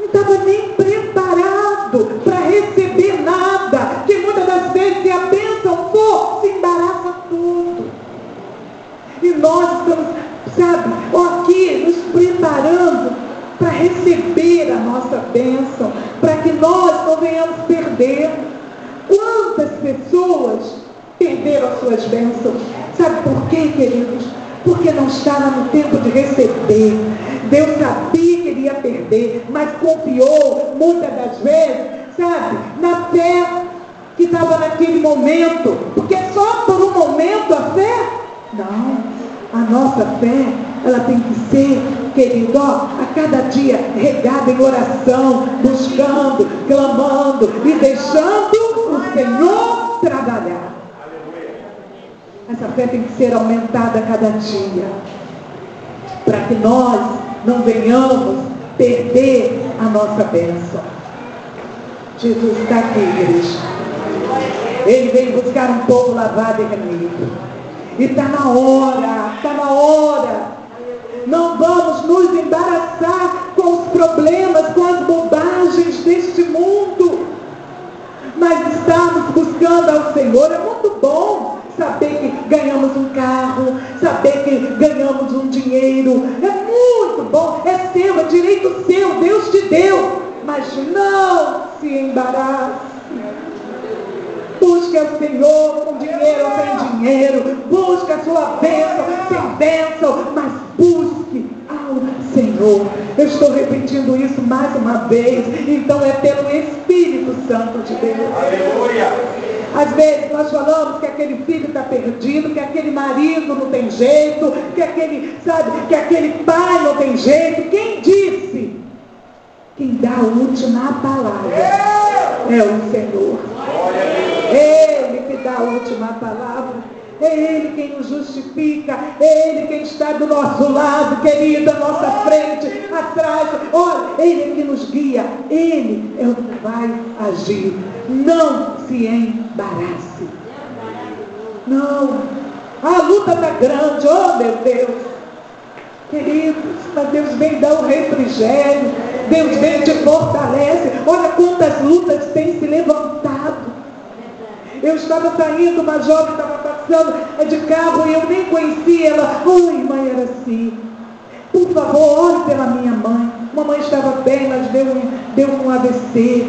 Não estava nem preparado para receber nada. Que muitas das vezes, se a bênção for, se embaraça tudo. E nós estamos, sabe, aqui nos preparando para receber a nossa bênção, para que nós não venhamos perder. Quantas pessoas perderam as suas bênçãos? Sabe por quê, queridos? Porque não estava no tempo de receber. Deus sabia que iria perder, mas confiou muitas das vezes, sabe, na fé que estava naquele momento. Porque só por um momento a fé? Não. A nossa fé, ela tem que ser, querido, ó, a cada dia regada em oração, buscando, clamando e deixando o Senhor trabalhar. Essa fé tem que ser aumentada a cada dia, para que nós não venhamos perder a nossa bênção. Jesus está aqui, igreja. Ele veio buscar um povo lavado e remido. E está na hora, está na hora. Não vamos nos embaraçar com os problemas, com as bobagens deste mundo. Mas estamos buscando ao Senhor. É muito bom saber que ganhamos um carro, saber que ganhamos um dinheiro. É muito bom. É seu, é direito seu. Deus te deu. Mas não se embarace. Busque ao Senhor com dinheiro ou sem dinheiro. Busque a sua bênção sem bênção. Mas busque ao Senhor. Eu estou repetindo isso mais uma vez. Então é pelo Espírito Santo de Deus. Aleluia. Às vezes nós falamos que aquele filho está perdido, que aquele marido não tem jeito, que aquele, sabe, que aquele pai não tem jeito. Quem disse? Quem dá a última palavra é o Senhor. Ele que dá a última palavra. É Ele quem nos justifica, é Ele quem está do nosso lado, querido, à nossa frente, atrás. Olha, Ele é que nos guia, Ele é o que vai agir. Não se embarace. Não. A luta está grande, oh meu Deus. Queridos, mas Deus vem dar o refrigério, Deus vem te fortalece. Olha quantas lutas tem se levantado. Eu estava saindo, uma jovem estava passando de carro e eu nem conhecia ela. Oi, mãe, era assim. Por favor, ore pela minha mãe. Mamãe estava bem, mas deu, deu um AVC.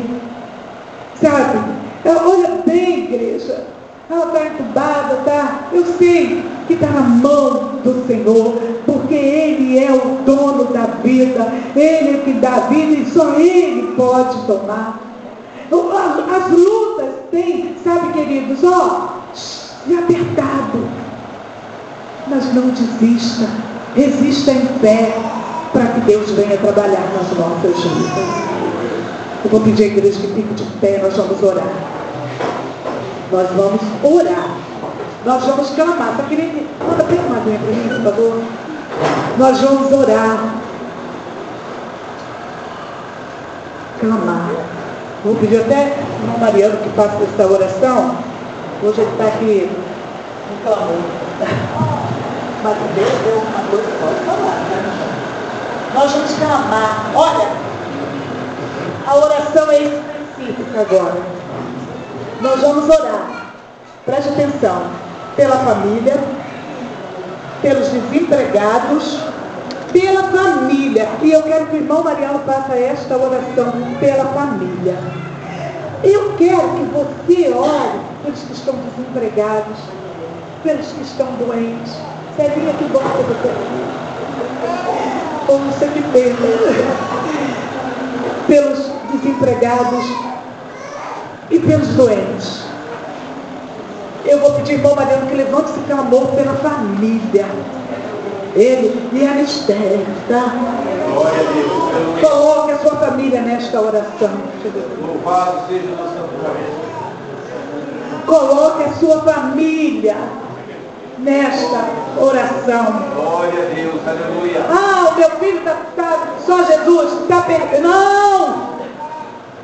Sabe? Olha bem, igreja. Ela está entubada, tá? Eu sei que está na mão do Senhor, porque Ele é o dono da vida, Ele é que dá vida e só Ele pode tomar. As lutas têm, sabe, queridos, ó, e apertado. Mas não desista. Resista em fé para que Deus venha trabalhar nas nossas vidas. Eu vou pedir à igreja que fique de pé, nós vamos orar. Nós vamos orar. Nós vamos clamar. Só queria Manda bem uma aguinha para mim, por favor. Nós vamos orar. Clamar. Vou pedir até o Mariano que faça essa oração. Hoje ele está aqui clamor. (laughs) Mas Deus deu uma coisa, pode falar. Né? Nós vamos clamar. Olha, a oração é específica agora. Nós vamos orar. Preste atenção. Pela família, pelos desempregados, pela família. E eu quero que o irmão Mariano faça esta oração pela família. Eu quero que você ore pelos que estão desempregados, pelos que estão doentes. Celinha, que bom que você Como você que pena. Pelos desempregados e pelos doentes. Eu vou pedir, irmão Mariano, que levante esse clamor pela família. Ele e a mistério? Glória a Deus. Coloque a sua família nesta oração. Louvado seja o nosso. Coloque a sua família nesta oração. Glória a Deus, aleluia. Ah, o meu filho está tá, só Jesus, está perdido. Não!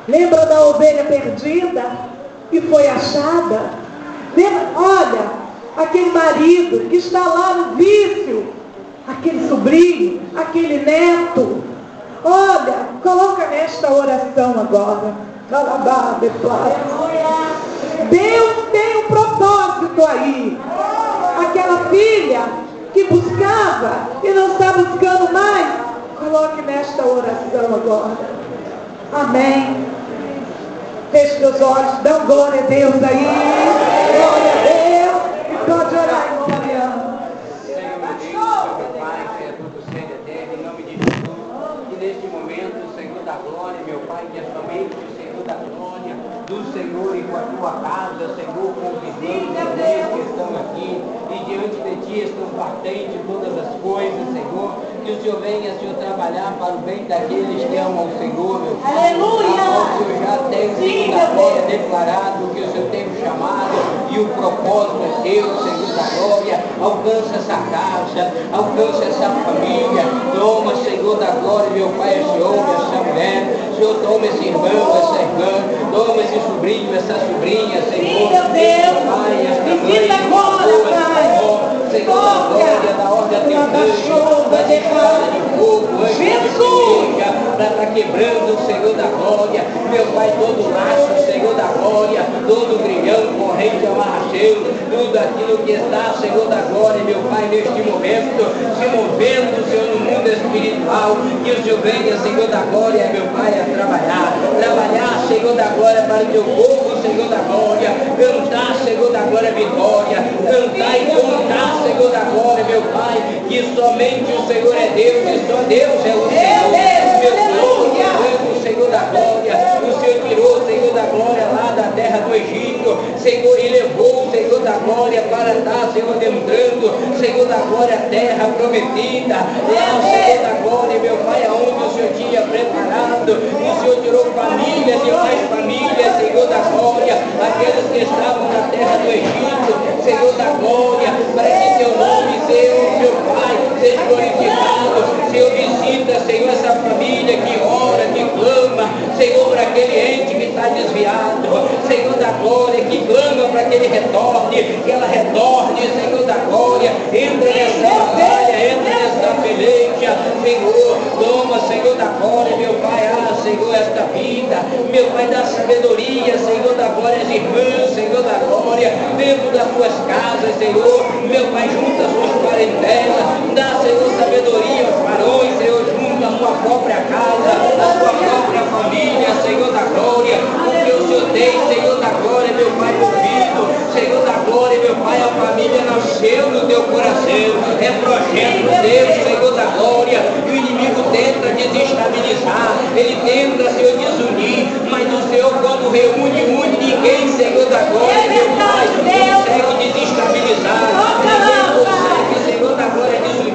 Lembra da ovelha perdida que foi achada? Lembra? Olha, aquele marido que está lá no vício, aquele sobrinho, aquele neto. Olha, coloca nesta oração agora. Deus tem um propósito aí aquela filha que buscava e não está buscando mais, coloque nesta oração agora. Amém. Feche seus olhos, dá glória a Deus aí. Glória a Deus. E pode orar, irmão Que é tudo sede eterno, em nome de Jesus, que neste momento, Senhor da glória, meu Pai, que é somente o Senhor da glória, do Senhor e com a tua casa, Senhor, com os irmãos que estão aqui, diante de ti estão patentes todas as coisas, Senhor, que o Senhor venha, Senhor, trabalhar para o bem daqueles que amam o Senhor, meu Pai. Aleluia! O Senhor já tem, glória, declarado que o Senhor tem chamado e o propósito é teu, Senhor da glória. Alcança essa casa, alcança essa família. Toma, Senhor da glória, meu Pai, esse homem, essa mulher. Senhor, toma esse irmão, essa irmã. Toma esse sobrinho, essa sobrinha, Senhor. Sim, meu Deus. Pai, esta mãe, agora, Pai. Quebrando, Senhor da glória. Meu Pai, todo laço, Senhor da glória, todo grilhão, corrente, amarracheiro, tudo aquilo que está, Senhor da glória, meu Pai, neste momento, se movendo, Senhor, no mundo espiritual, que o Senhor venha, Senhor da glória, meu Pai, a trabalhar, trabalhar, Senhor da glória, para o teu povo, Senhor da glória, cantar, Senhor da glória, vitória, cantar e contar, Senhor da glória, meu Pai, que somente o Senhor é Deus, e só Deus é o Senhor, meu Deus, o Senhor da glória, o Senhor. Tirou, Senhor da glória, lá da terra do Egito, Senhor, e levou, Senhor da glória, para estar, Senhor, adentrando, Senhor da glória, a terra prometida, lá, Senhor da glória, meu Pai, aonde o Senhor tinha preparado, o Senhor tirou famílias e mais famílias, Senhor da glória, aqueles que estavam na terra do Egito, Senhor da glória, para que teu nome, Senhor, meu Pai, seja glorificado, Senhor, visita, Senhor, essa família que ora, que clama, Senhor, para aquele ente que está Senhor da glória, que clama para que ele retorne, que ela retorne, Senhor da glória, entra nessa batalha, entra nessa peleja, Senhor, toma, Senhor da glória, meu Pai, ah, Senhor, esta vida, meu Pai da sabedoria, Senhor da glória, as irmãs, Senhor da glória, dentro das suas casas, Senhor, meu Pai, junta as suas parentelas, dá, Senhor, sabedoria aos varões, Senhor, junto a sua própria casa, a sua própria família, Senhor da glória, te odeio, Senhor da glória, meu Pai ouvido, Senhor da glória, meu Pai, a família nasceu no teu coração, é projeto Deus, Senhor da glória, e o inimigo tenta desestabilizar, ele tenta, Senhor, desunir, mas o Senhor, quando reúne, une ninguém, Senhor da glória, meu Pai, consegue desestabilizar, ninguém consegue, Senhor da glória, desunir.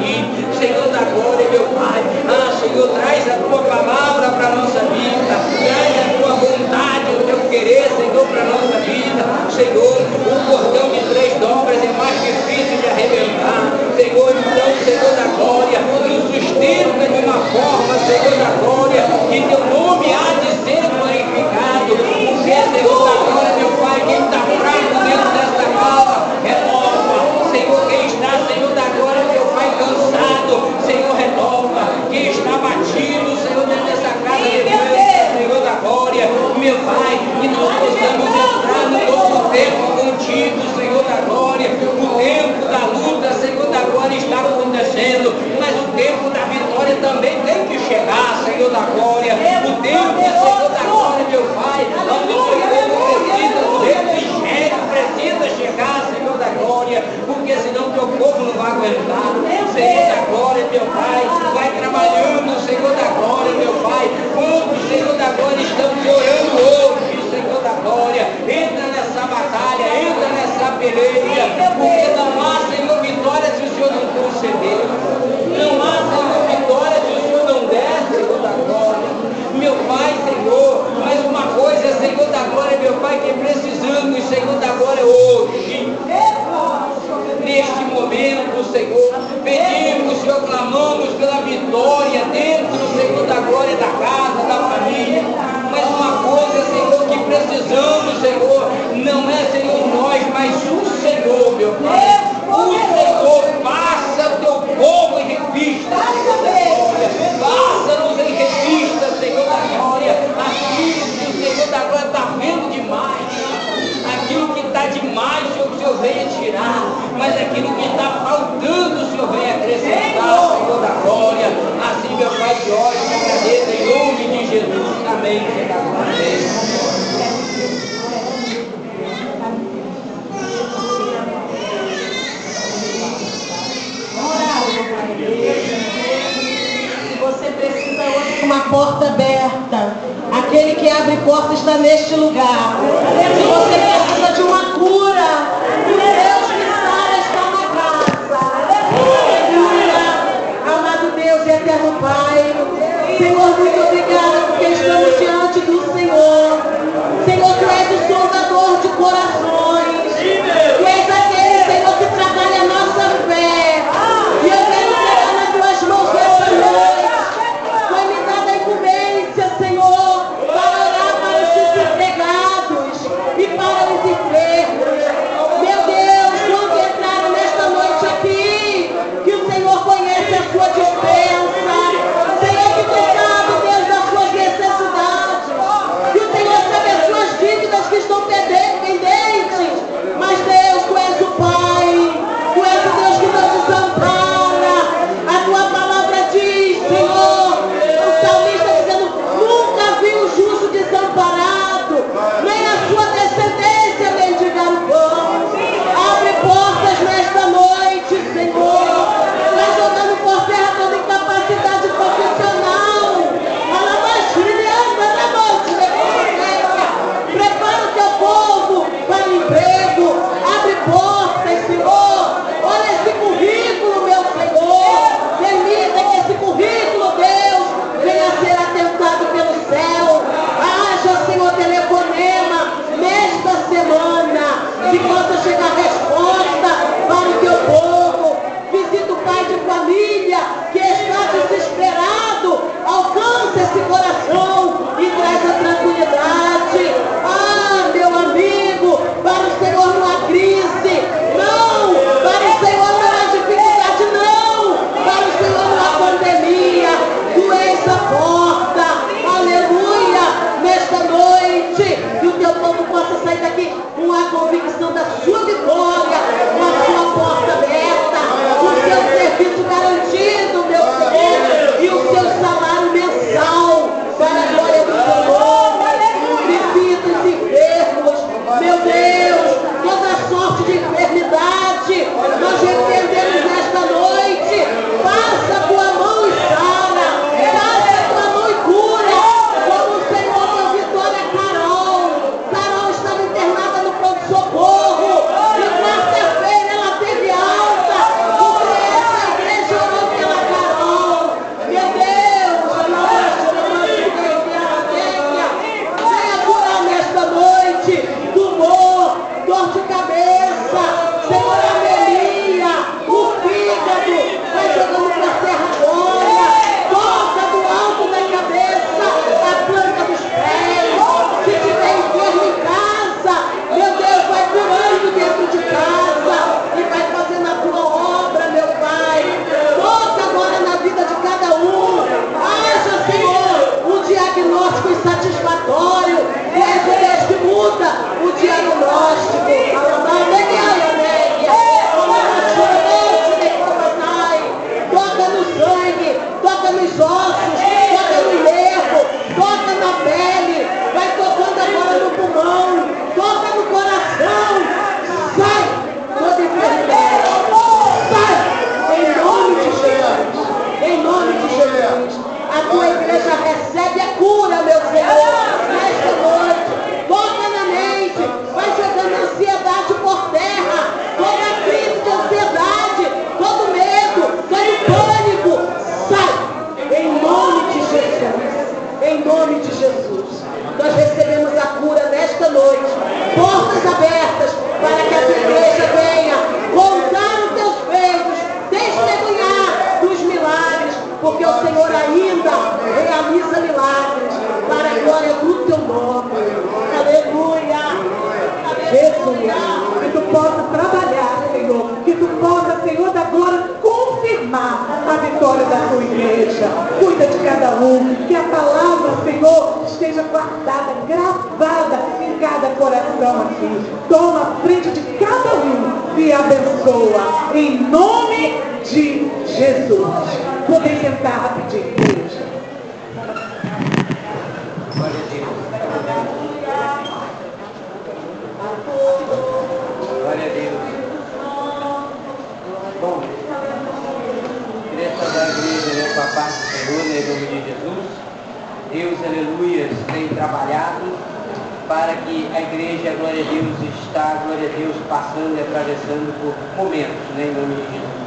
Glória a Deus, passando e atravessando por momentos, né, em nome de Jesus.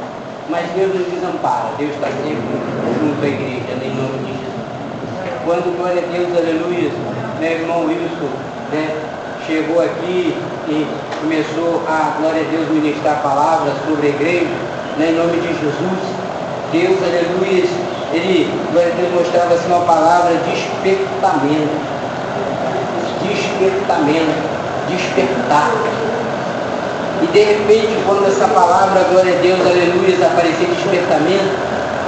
Mas Deus nos desampara, Deus está sempre junto à igreja, né, em nome de Jesus. Quando, glória a Deus, aleluia, meu irmão Wilson, né, chegou aqui e começou a, glória a Deus, ministrar a palavra sobre a igreja, né, em nome de Jesus. Deus, aleluia, ele, glória a Deus, mostrava assim uma palavra de despertamento. Despertamento. Despertar. E de repente, quando essa palavra, glória a Deus, aleluia, aparecia despertamento,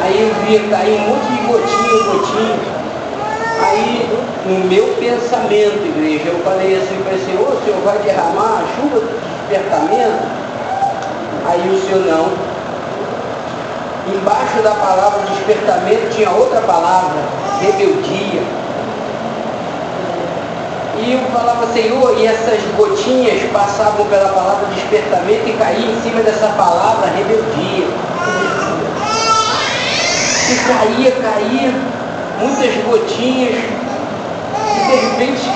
aí eu via cair um monte de gotinha, gotinha. Aí, no meu pensamento, igreja, eu falei assim o Senhor, o Senhor vai derramar a chuva do despertamento? Aí o Senhor não. Embaixo da palavra despertamento tinha outra palavra, rebeldia. Eu falava, Senhor, e essas gotinhas passavam pela palavra despertamento e caíam em cima dessa palavra rebeldia. E caía, caía, muitas gotinhas, e de repente,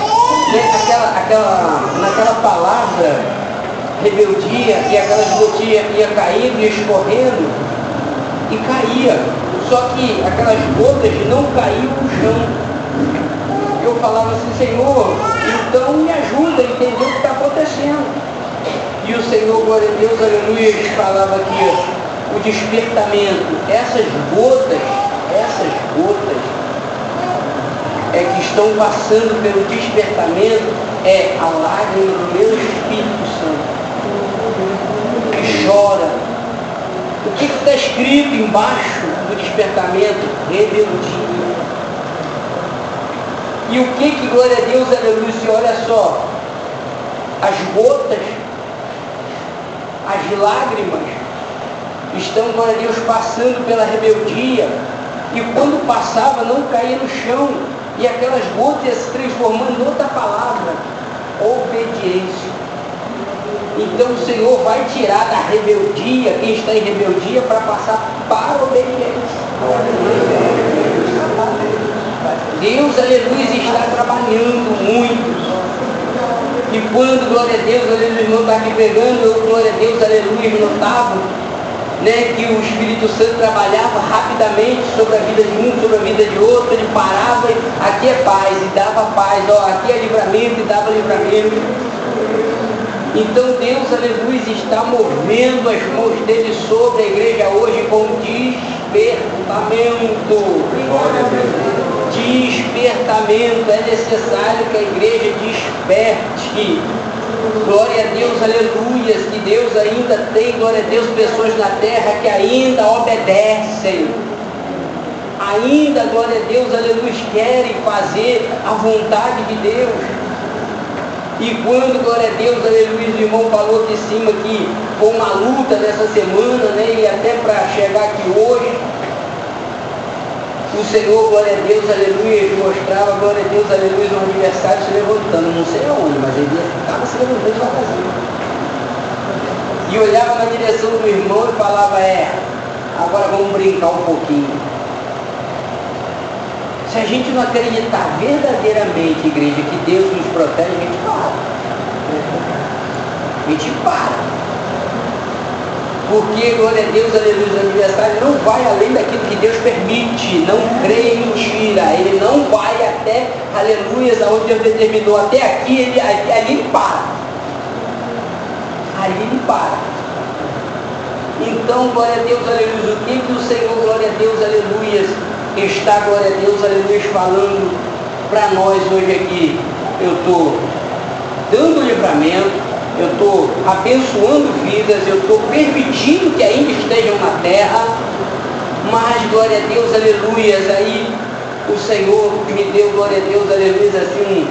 né, aquela, aquela, naquela palavra rebeldia, e aquelas gotinhas ia caindo e escorrendo, e caía. Só que aquelas gotas não caíam no chão. Eu falava assim, Senhor, então me ajuda a entender o que está acontecendo. E o Senhor, glória a Deus, aleluia, falava aqui, ó, o despertamento, essas gotas, essas gotas é que estão passando pelo despertamento, é a lágrima do meu Espírito Santo, que chora. O que está escrito embaixo do despertamento? Rebeldia. E o que que, glória a Deus, aleluia, olha só, as gotas, as lágrimas, estão, glória a Deus, passando pela rebeldia, e quando passava não caía no chão, e aquelas gotas se transformando em outra palavra, obediência. Então o Senhor vai tirar da rebeldia, quem está em rebeldia, para passar para a obediência. Deus, aleluia, está trabalhando muito. E quando, glória a Deus, aleluia, irmão está aqui pegando, eu, glória a Deus, aleluia, notava né, que o Espírito Santo trabalhava rapidamente sobre a vida de um, sobre a vida de outro, ele parava, e aqui é paz, e dava paz, ó, aqui é livramento, e dava livramento. Então Deus, aleluia, está movendo as mãos dele sobre a igreja hoje com despertamento. Despertamento. É necessário que a igreja desperte. Glória a Deus, aleluia, que Deus ainda tem, glória a Deus, pessoas na terra que ainda obedecem. Ainda, glória a Deus, aleluia, querem fazer a vontade de Deus. E quando, glória a Deus, aleluia, o irmão falou em cima que foi uma luta nessa semana, né? E até para chegar aqui hoje, o Senhor, glória a Deus, aleluia, ele mostrava, glória a Deus, aleluia, no aniversário se levantando, não sei aonde, mas ele estava se levantando devagarzinho. E olhava na direção do irmão e falava, é, agora vamos brincar um pouquinho. Se a gente não acreditar verdadeiramente, igreja, que Deus nos protege, a gente para. A gente para. Porque, glória a Deus, aleluia, o aniversário não vai além daquilo que Deus permite. Não creia em mentira. Ele não vai até, aleluia, aonde Deus determinou. Até aqui, ele, ali, ali ele para. Ali ele para. Então, glória a Deus, aleluia. O que, que o Senhor, glória a Deus, aleluia, está, glória a Deus, aleluia, falando para nós hoje aqui? Eu estou dando livramento, eu estou abençoando vidas, eu estou permitindo que ainda estejam na terra, mas, glória a Deus, aleluia, aí o Senhor me deu, glória a Deus, aleluia, assim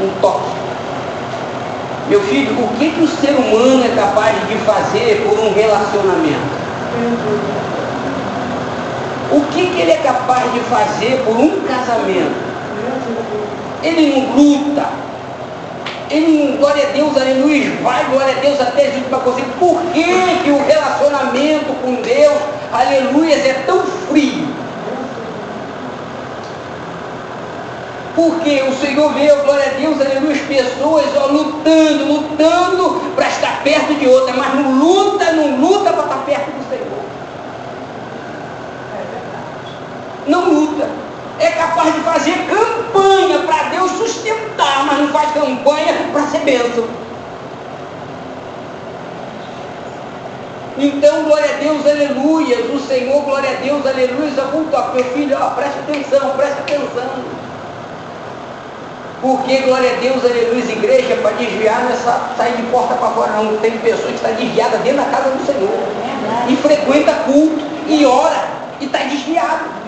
um, um toque. Meu filho, o que, que o ser humano é capaz de fazer por um relacionamento? O que, que ele é capaz de fazer por um casamento? Ele não luta. Ele glória a Deus, aleluia, vai, glória a Deus, até junto para você. Por que, que o relacionamento com Deus, aleluia, é tão frio? Porque o Senhor vê, glória a Deus, aleluia, as pessoas ó, lutando, lutando para estar perto de outra, mas não luta, não luta para estar perto do Senhor. Não luta. É capaz de fazer campanha para Deus sustentar, mas não faz campanha para ser bênção. Então, glória a Deus, aleluia. O Senhor, glória a Deus, aleluia. Volta, meu filho, ó, presta atenção, presta atenção. Porque, glória a Deus, aleluia, igreja, para desviar não é sair de porta para fora, não. Tem pessoas que estão desviadas dentro da casa do Senhor. E frequenta culto, e ora, e está desviado.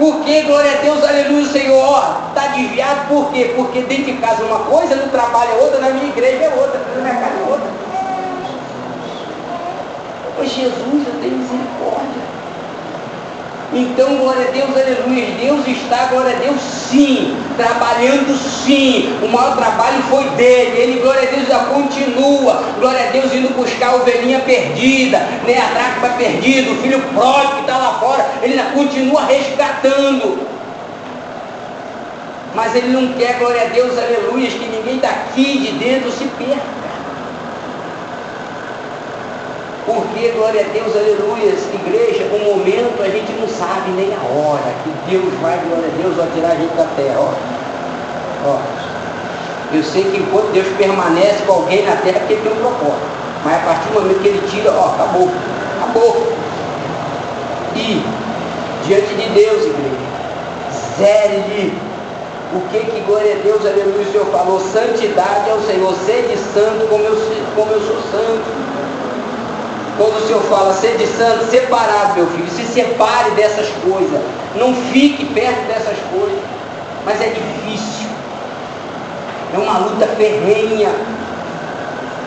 Porque, glória a Deus, aleluia, o Senhor, está desviado, por quê? Porque dentro de casa uma coisa, no trabalho é outra, na minha igreja é outra, na minha casa é outra. Pois Jesus, eu tenho misericórdia. Então, glória a Deus, aleluia. Deus está, glória a Deus, sim, trabalhando sim. O maior trabalho foi dele. Ele, glória a Deus, já continua. Glória a Deus, indo buscar a ovelhinha perdida, né? a dracma perdida, o filho pródigo que está lá fora. Ele ainda continua resgatando. Mas ele não quer, glória a Deus, aleluia, que ninguém daqui de dentro se perca. Porque, glória a Deus, aleluia, igreja, o momento a gente não sabe nem a hora que Deus vai, glória a Deus, vai tirar a gente da terra. Ó. Ó. Eu sei que enquanto Deus permanece com alguém na terra, porque tem um propósito. Mas a partir do momento que ele tira, ó, acabou. Acabou. E, diante de Deus, igreja, zere o que que, glória a Deus, aleluia, o Senhor falou, santidade ao Senhor, sede santo como eu, como eu sou santo. Quando o Senhor fala, sede santo, separado, meu filho, se separe dessas coisas. Não fique perto dessas coisas. Mas é difícil. É uma luta ferrenha.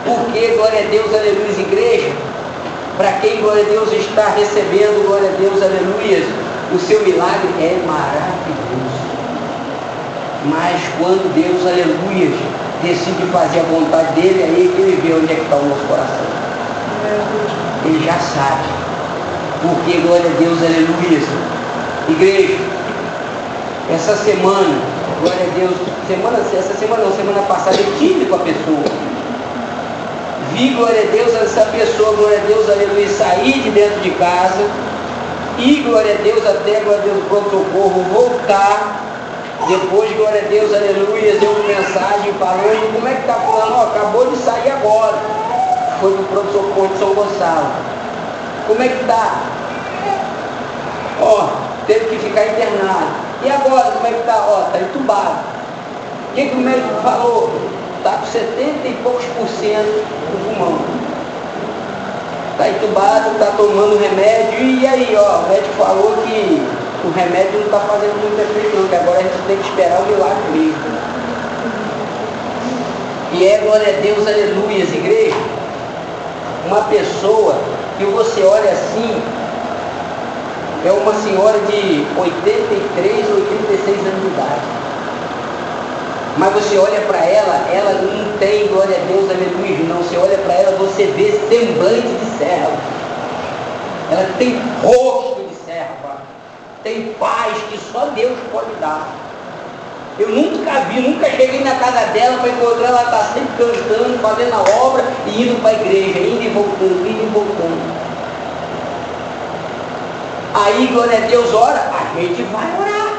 Porque, glória a Deus, aleluia, igreja, para quem, glória a Deus, está recebendo, glória a Deus, aleluia, o seu milagre é maravilhoso. Mas quando Deus, aleluia, decide fazer a vontade dele, é aí que ele vê onde é que está o nosso coração ele já sabe. Porque, glória a Deus, aleluia. Igreja, essa semana, glória a Deus, semana, essa semana não, semana passada eu tive com a pessoa. Vi, glória a Deus, essa pessoa, glória a Deus, aleluia, sair de dentro de casa e, glória a Deus, até, glória a Deus, pronto-socorro, voltar. Depois, glória a Deus, aleluia, deu uma mensagem falando, como é que está falando? Ó, acabou de sair agora foi para o pronto-socorro de São Gonçalo. Como é que está? Ó, teve que ficar internado. E agora, como é que está? Ó, está entubado. O que, que o médico falou? Está com 70 e poucos por cento do pulmão. Está entubado, está tomando remédio. E aí, ó, o médico falou que o remédio não está fazendo muito efeito não, que agora a gente tem que esperar o milagre mesmo. E é glória a Deus, aleluia, igreja uma pessoa que você olha assim, é uma senhora de 83, 86 anos de idade. Mas você olha para ela, ela não tem, glória a Deus, aleluia, não. Você olha para ela, você vê semblante de serva. Ela tem rosto de serva. Tem paz que só Deus pode dar. Eu nunca vi, nunca cheguei na casa dela para encontrar ela está sempre cantando, fazendo a obra e indo para a igreja, indo e voltando, indo e voltando. Aí, glória a Deus, ora, a gente vai orar.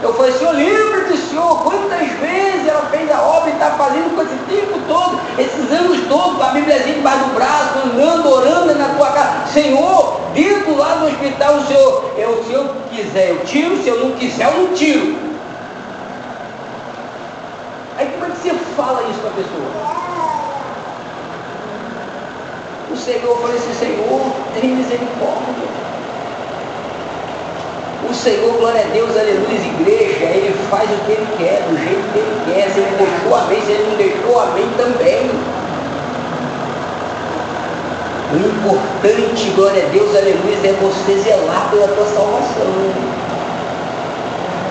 Eu falei, Senhor, lembra-te, Senhor, quantas vezes ela fez a obra e está fazendo com esse tempo todo, esses anos todos, com a Bíbliazinha debaixo do braço, andando, orando na tua casa. Senhor, dentro lá do hospital, o Senhor, eu, se eu quiser, eu tiro, se eu não quiser, eu não tiro. Como é que você fala isso para a pessoa? O Senhor, falei assim, Senhor, tem misericórdia. O Senhor, glória a Deus, aleluia, igreja, Ele faz o que Ele quer, do jeito que Ele quer. Se Ele deixou amém, se Ele não deixou amém também. O importante, glória a Deus, aleluia, é você zelar pela tua salvação.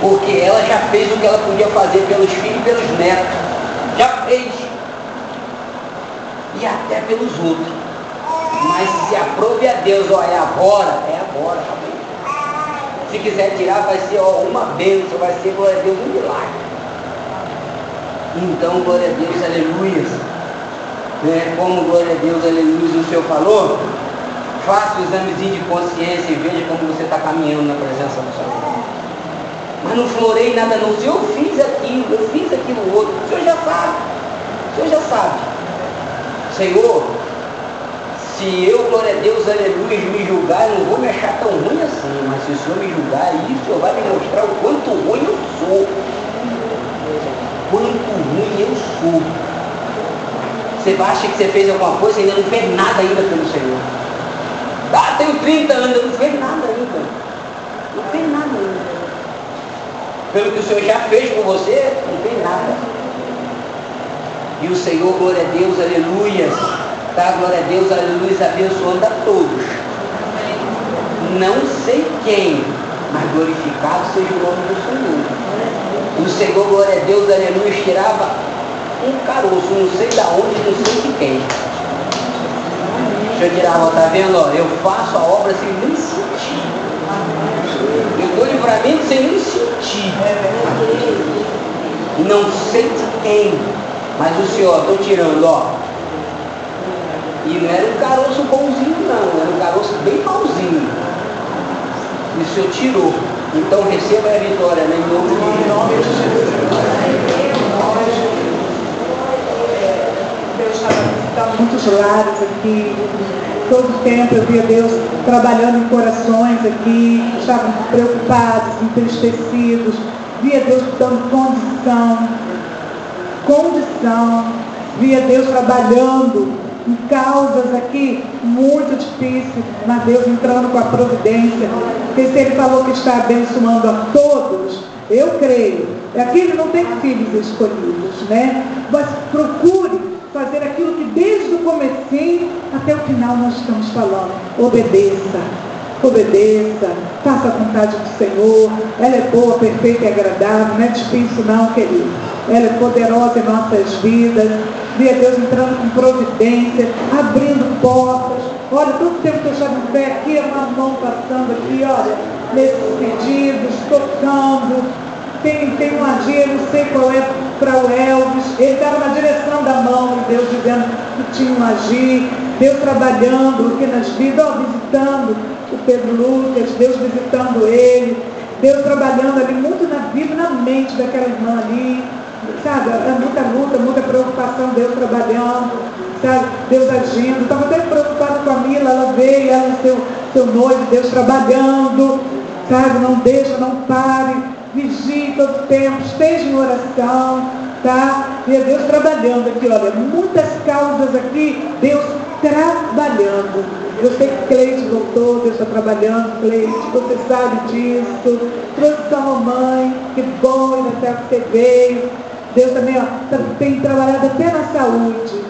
Porque ela já fez o que ela podia fazer pelos filhos e pelos netos. Já fez. E até pelos outros. Mas se aprove a Deus, ó, é agora, é agora, amém. Se quiser tirar, vai ser ó, uma bênção, vai ser, glória a Deus, um milagre. Então, glória a Deus, aleluia. Né? Como, glória a Deus, aleluia, o Senhor falou, faça o examezinho de consciência e veja como você está caminhando na presença do Senhor. Mas não florei nada não. Se eu fiz aquilo, eu fiz aquilo outro, o Senhor já sabe. O Senhor já sabe. Senhor, se eu, glória a Deus, aleluia, me julgar, eu não vou me achar tão ruim assim, mas se o Senhor me julgar, aí o Senhor vai me mostrar o quanto ruim eu sou. Quanto ruim eu sou. Você acha que você fez alguma coisa e ainda não fez nada ainda pelo Senhor. Ah, tenho 30 anos, não fez nada ainda. Não fez nada ainda. Pelo que o Senhor já fez por você, não fez nada. E o Senhor, glória a Deus, aleluia Tá, glória a Deus, aleluia, abençoando a todos. Não sei quem, mas glorificado seja o nome do Senhor. O Senhor, glória a Deus, aleluia, tirava um caroço, não sei da onde, não sei de quem. Deixa eu tirar, tá vendo? Ó, eu faço a obra sem nem sentir. Livramento sem nem sentir. Não sei de quem, mas o Senhor, estou tirando, ó. E não era um caroço bonzinho não, era um caroço bem malzinho. E o Senhor tirou. Então receba a vitória, né? Em nome de Jesus. Deus está muitos lares aqui. Todo tempo eu via Deus trabalhando em corações aqui, estavam preocupados, entristecidos. Via Deus dando condição, condição. Via Deus trabalhando em causas aqui muito difíceis, mas Deus entrando com a providência. Porque se Ele falou que está abençoando a todos, eu creio. Aqui ele não tem filhos escolhidos, né? Mas procure fazer aquilo que desde o começo até o final nós estamos falando. Obedeça, obedeça, faça a vontade do Senhor. Ela é boa, perfeita e agradável, não é difícil não, querido. Ela é poderosa em nossas vidas via Deus entrando com providência, abrindo portas. Olha, todo tempo que eu estava em pé aqui, uma mão passando aqui, olha, nesses pedidos, tocando. Tem, tem um agir, não sei qual é para o Elvis, ele estava na direção da mão de Deus dizendo que tinha um agir, Deus trabalhando aqui nas vidas, ó, visitando o Pedro Lucas, Deus visitando ele, Deus trabalhando ali muito na vida, na mente daquela irmã ali, sabe? É muita luta, muita preocupação, Deus trabalhando, sabe? Deus agindo. Estava até preocupada com a Mila, ela veio, ela seu, seu noivo, Deus trabalhando, sabe? Não deixa, não pare, vigie todo tempo, esteja em oração, tá? E é Deus trabalhando aqui, olha, muitas causas aqui, Deus trabalhando. Eu sei que Cleide voltou, Deus está trabalhando, Cleide, você sabe disso. Transição mamãe, que bom, ainda até que você veio. Deus também ó, tá, tem trabalhado até na saúde.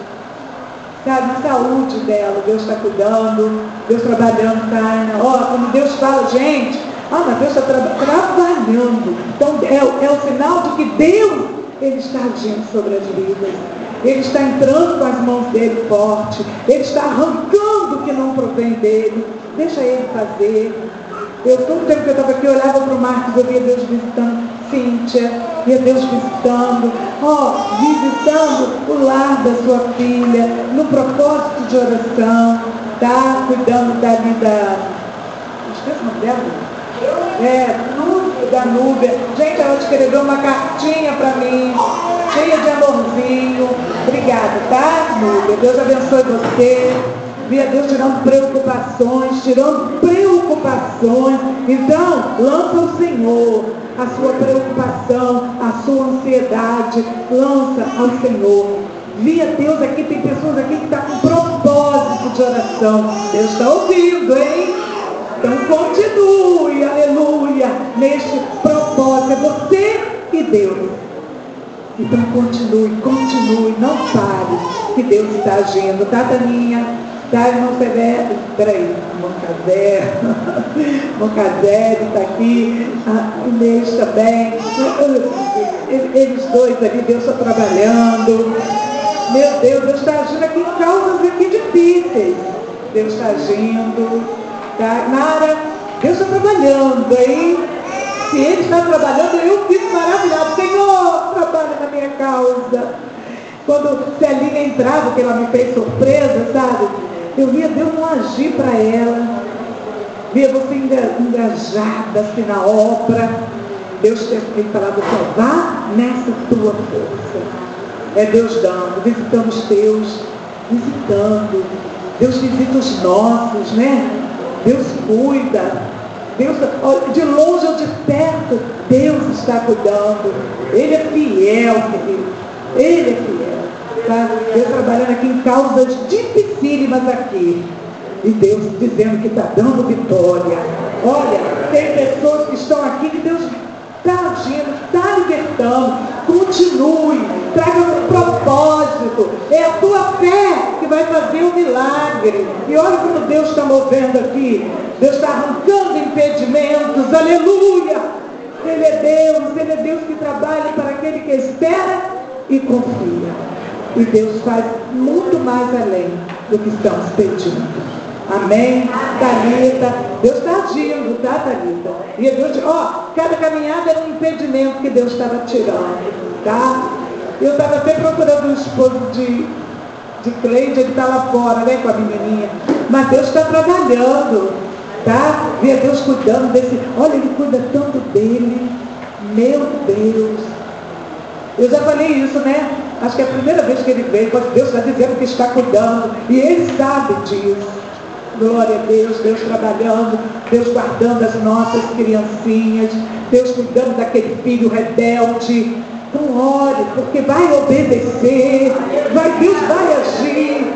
Sabe, na saúde dela, Deus está cuidando, Deus trabalhando, Taina. Ó, quando Deus fala, gente, ah, mas Deus está tra trabalhando. Então é, é o sinal de que Deus, Ele está agindo sobre as vidas. Ele está entrando com as mãos dele forte. Ele está arrancando o que não provém dele. Deixa ele fazer. Eu, todo tempo que eu estava aqui, eu olhava para o Marcos, eu via Deus visitando Cíntia, via Deus visitando, ó, oh, visitando o lar da sua filha, no propósito de oração, tá? Cuidando da. Esqueci o nome dela? É, Lúcia da Núbia. Gente, ela escreveu uma cartinha para mim, cheia de amorzinho. Obrigada, tá, Núbia? Deus abençoe você. Via Deus tirando preocupações, tirando preocupações. Então, lança o Senhor a sua preocupação, a sua ansiedade, lança ao Senhor. Via Deus aqui, tem pessoas aqui que estão tá com propósito de oração. Deus está ouvindo, hein? Então continue, aleluia, neste propósito. É você e Deus. Então continue, continue, não pare, que Deus está agindo, tá, Daninha? Tá, irmão Severo? Peraí, irmão Casé (laughs) está aqui, a Inês também. Eles dois ali, Deus está trabalhando. Meu Deus, Deus está agindo aqui em causas aqui difíceis. Deus está agindo. Tá? Nara, Deus está trabalhando, hein? Se está trabalhando, eu fico maravilhado. Senhor, trabalha na minha causa. Quando Celinha entrava, que ela me fez surpresa, sabe? Eu via Deus não agir para ela. Via você engajada assim na obra. Deus tem falado, só vá nessa tua força. É Deus dando, visitando os teus, visitando. Deus visita os nossos, né? Deus cuida. Deus, de longe ou de perto, Deus está cuidando. Ele é fiel, querido. Ele é fiel. Tá? Deus trabalhando aqui em causas dificílimas aqui. E Deus dizendo que está dando vitória. Olha, tem pessoas que estão aqui que Deus está agindo, está libertando. Continue, traga um propósito. É a tua fé que vai fazer o milagre. E olha como Deus está movendo aqui. Deus está arrancando impedimentos. Aleluia! Ele é Deus, Ele é Deus que trabalha para aquele que espera e confia. E Deus faz muito mais além do que estamos pedindo. Amém? Thalita, Deus está agindo, tá, Thalita? E Deus, ó, cada caminhada era um impedimento que Deus estava tirando, tá? Eu estava até procurando um esposo de, de Cleide, ele está lá fora, né, com a menininha. Mas Deus está trabalhando, tá? Via Deus cuidando desse. Olha, ele cuida tanto dele. Meu Deus. Eu já falei isso, né? Acho que é a primeira vez que ele veio, mas Deus está dizendo que está cuidando. E ele sabe disso. Glória a Deus, Deus trabalhando, Deus guardando as nossas criancinhas, Deus cuidando daquele filho rebelde. Então ore, porque vai obedecer, vai, Deus vai agir,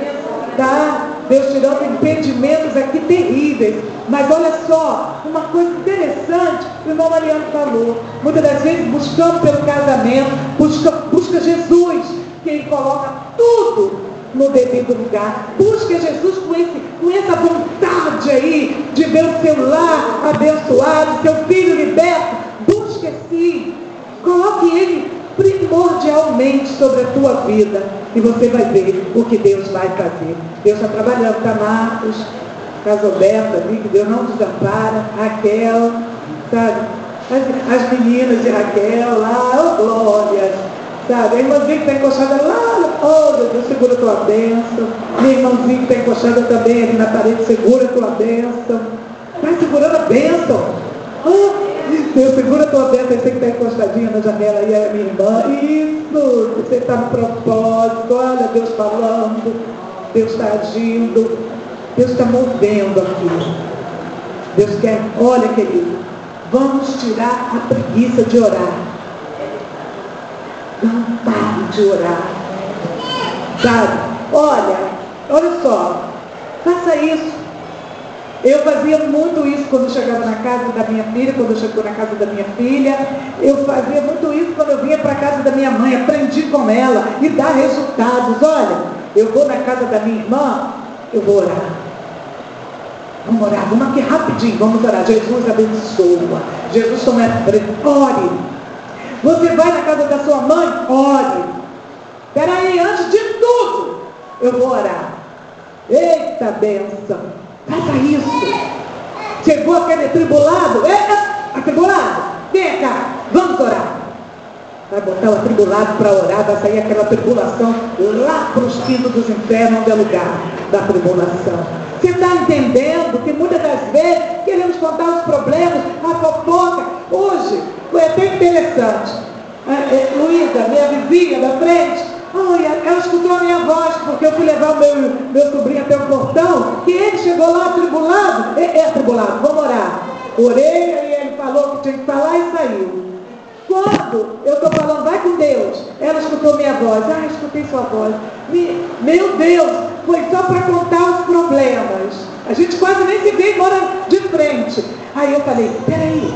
tá? Deus tirando impedimentos aqui terríveis. Mas olha só, uma coisa interessante, o irmão Mariano falou. Muitas das vezes buscamos pelo casamento, busca, busca Jesus, que ele coloca tudo no devido lugar. Busca Jesus com, esse, com essa vontade aí de ver o seu lar abençoado, seu filho liberto. Busque sim. Coloque ele primordialmente sobre a tua vida. E você vai ver o que Deus vai fazer. Deus está trabalhando, tá Marcos, casa aberta ali, que Deus não desampara, Raquel, sabe? As, as meninas de Raquel lá, oh glória, sabe? A irmãzinha que está encostada lá, oh Deus, segura a tua bênção. Minha irmãzinha que está encostada também ali na parede, segura a tua bênção. Vai segurando a bênção. Oh, Deus, segura a tua bênção, você que está encostadinha na janela aí, é minha irmã. Isso, você está no propósito, olha Deus falando, Deus está agindo, Deus está movendo aqui. Deus quer, olha querido, vamos tirar a preguiça de orar. Não pare de orar. Sabe? Olha, olha só, faça isso. Eu fazia muito isso quando chegava na casa da minha filha, quando chegou na casa da minha filha. Eu fazia muito isso quando eu vinha para a casa da minha mãe. Aprendi com ela e dá resultados. Olha, eu vou na casa da minha irmã, eu vou orar. Vamos orar, vamos aqui rapidinho, vamos orar. Jesus abençoa. Jesus toma a frente. Ore. Você vai na casa da sua mãe? Ore. Peraí, antes de tudo, eu vou orar. Eita benção. Faça isso. Chegou aquele atribulado? É, atribulado? Vem cá, vamos orar. Vai botar o atribulado para orar, vai sair aquela tribulação lá para os dos infernos, onde é lugar da tribulação. Você está entendendo que muitas das vezes queremos contar os problemas, a fofoca. Hoje, interessante. É, é, Luísa, minha vizinha da frente, ai, ela escutou a minha voz, porque eu fui levar o meu, meu sobrinho até o portão, e ele chegou lá atribulado, é, é atribulado, vamos orar. Orei, e ele falou que tinha que falar e saiu. Quando eu estou falando, vai com Deus, ela escutou minha voz. Ah, escutei sua voz. Me, meu Deus, foi só para contar os problemas. A gente quase nem se vê mora de frente. Aí eu falei, peraí,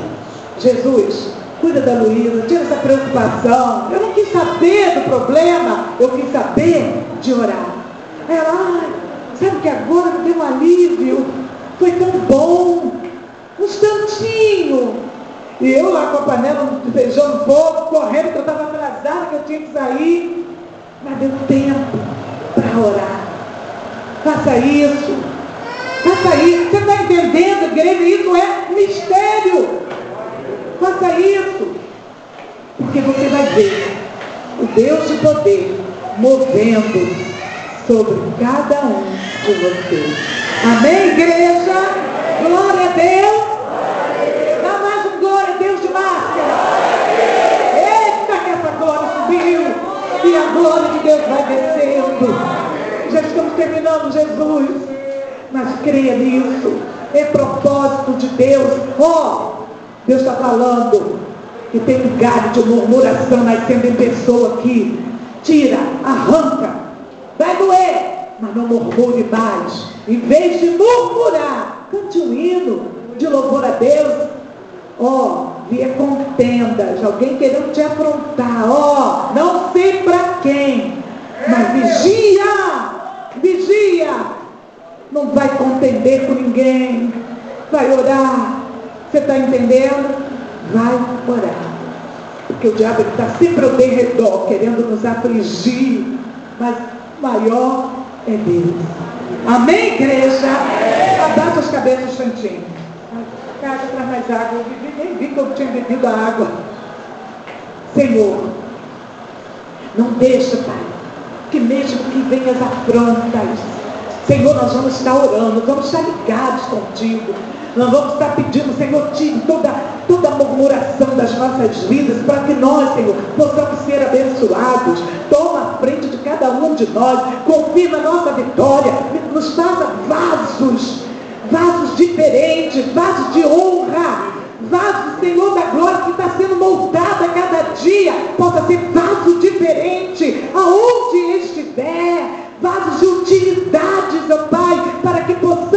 Jesus, cuida da Luísa, tira essa preocupação. Eu não quis saber do problema, eu quis saber de orar. Aí ela, ah, sabe que agora me deu um alívio. Foi tão bom. Um instantinho. E eu lá com a panela feijão no fogo, correndo, que eu estava atrasada, que eu tinha que sair. Mas deu tempo para orar. Faça isso. Faça isso. Você está entendendo, igreja? Isso é mistério. Faça isso. Porque você vai ver o Deus de poder movendo sobre cada um de vocês. Amém, igreja? Glória a Deus. e a glória de Deus vai descendo. Já estamos terminando, Jesus. Mas creia nisso. É propósito de Deus. Ó, oh, Deus está falando que tem lugar de murmuração nascendo em pessoa aqui. Tira, arranca. Vai doer, mas não murmure mais. Em vez de murmurar, cante um hino de louvor a Deus. Ó, oh, via contendas, alguém querendo te afrontar. Ó, oh, não sei para quem, mas vigia, vigia. Não vai contender com ninguém, vai orar. Você está entendendo? Vai orar. Porque o diabo está sempre ao derredor, querendo nos afligir. Mas maior é Deus. Amém, igreja? Abaixa as cabeças um instantinho. Casa, traz mais água. Eu nem vi que eu tinha bebido a água. Senhor, não deixa, Pai, que mesmo que venham as afrontas, Senhor, nós vamos estar orando, vamos estar ligados contigo. Nós vamos estar pedindo, Senhor, tire toda, toda a murmuração das nossas vidas, para que nós, Senhor, possamos ser abençoados. Toma a frente de cada um de nós, confirma a nossa vitória, nos faça vasos vasos diferentes, vasos de honra, vasos, Senhor da glória, que está sendo moldado a cada dia, possa ser vaso diferente, aonde estiver, vasos de utilidades, ó Pai, para que possamos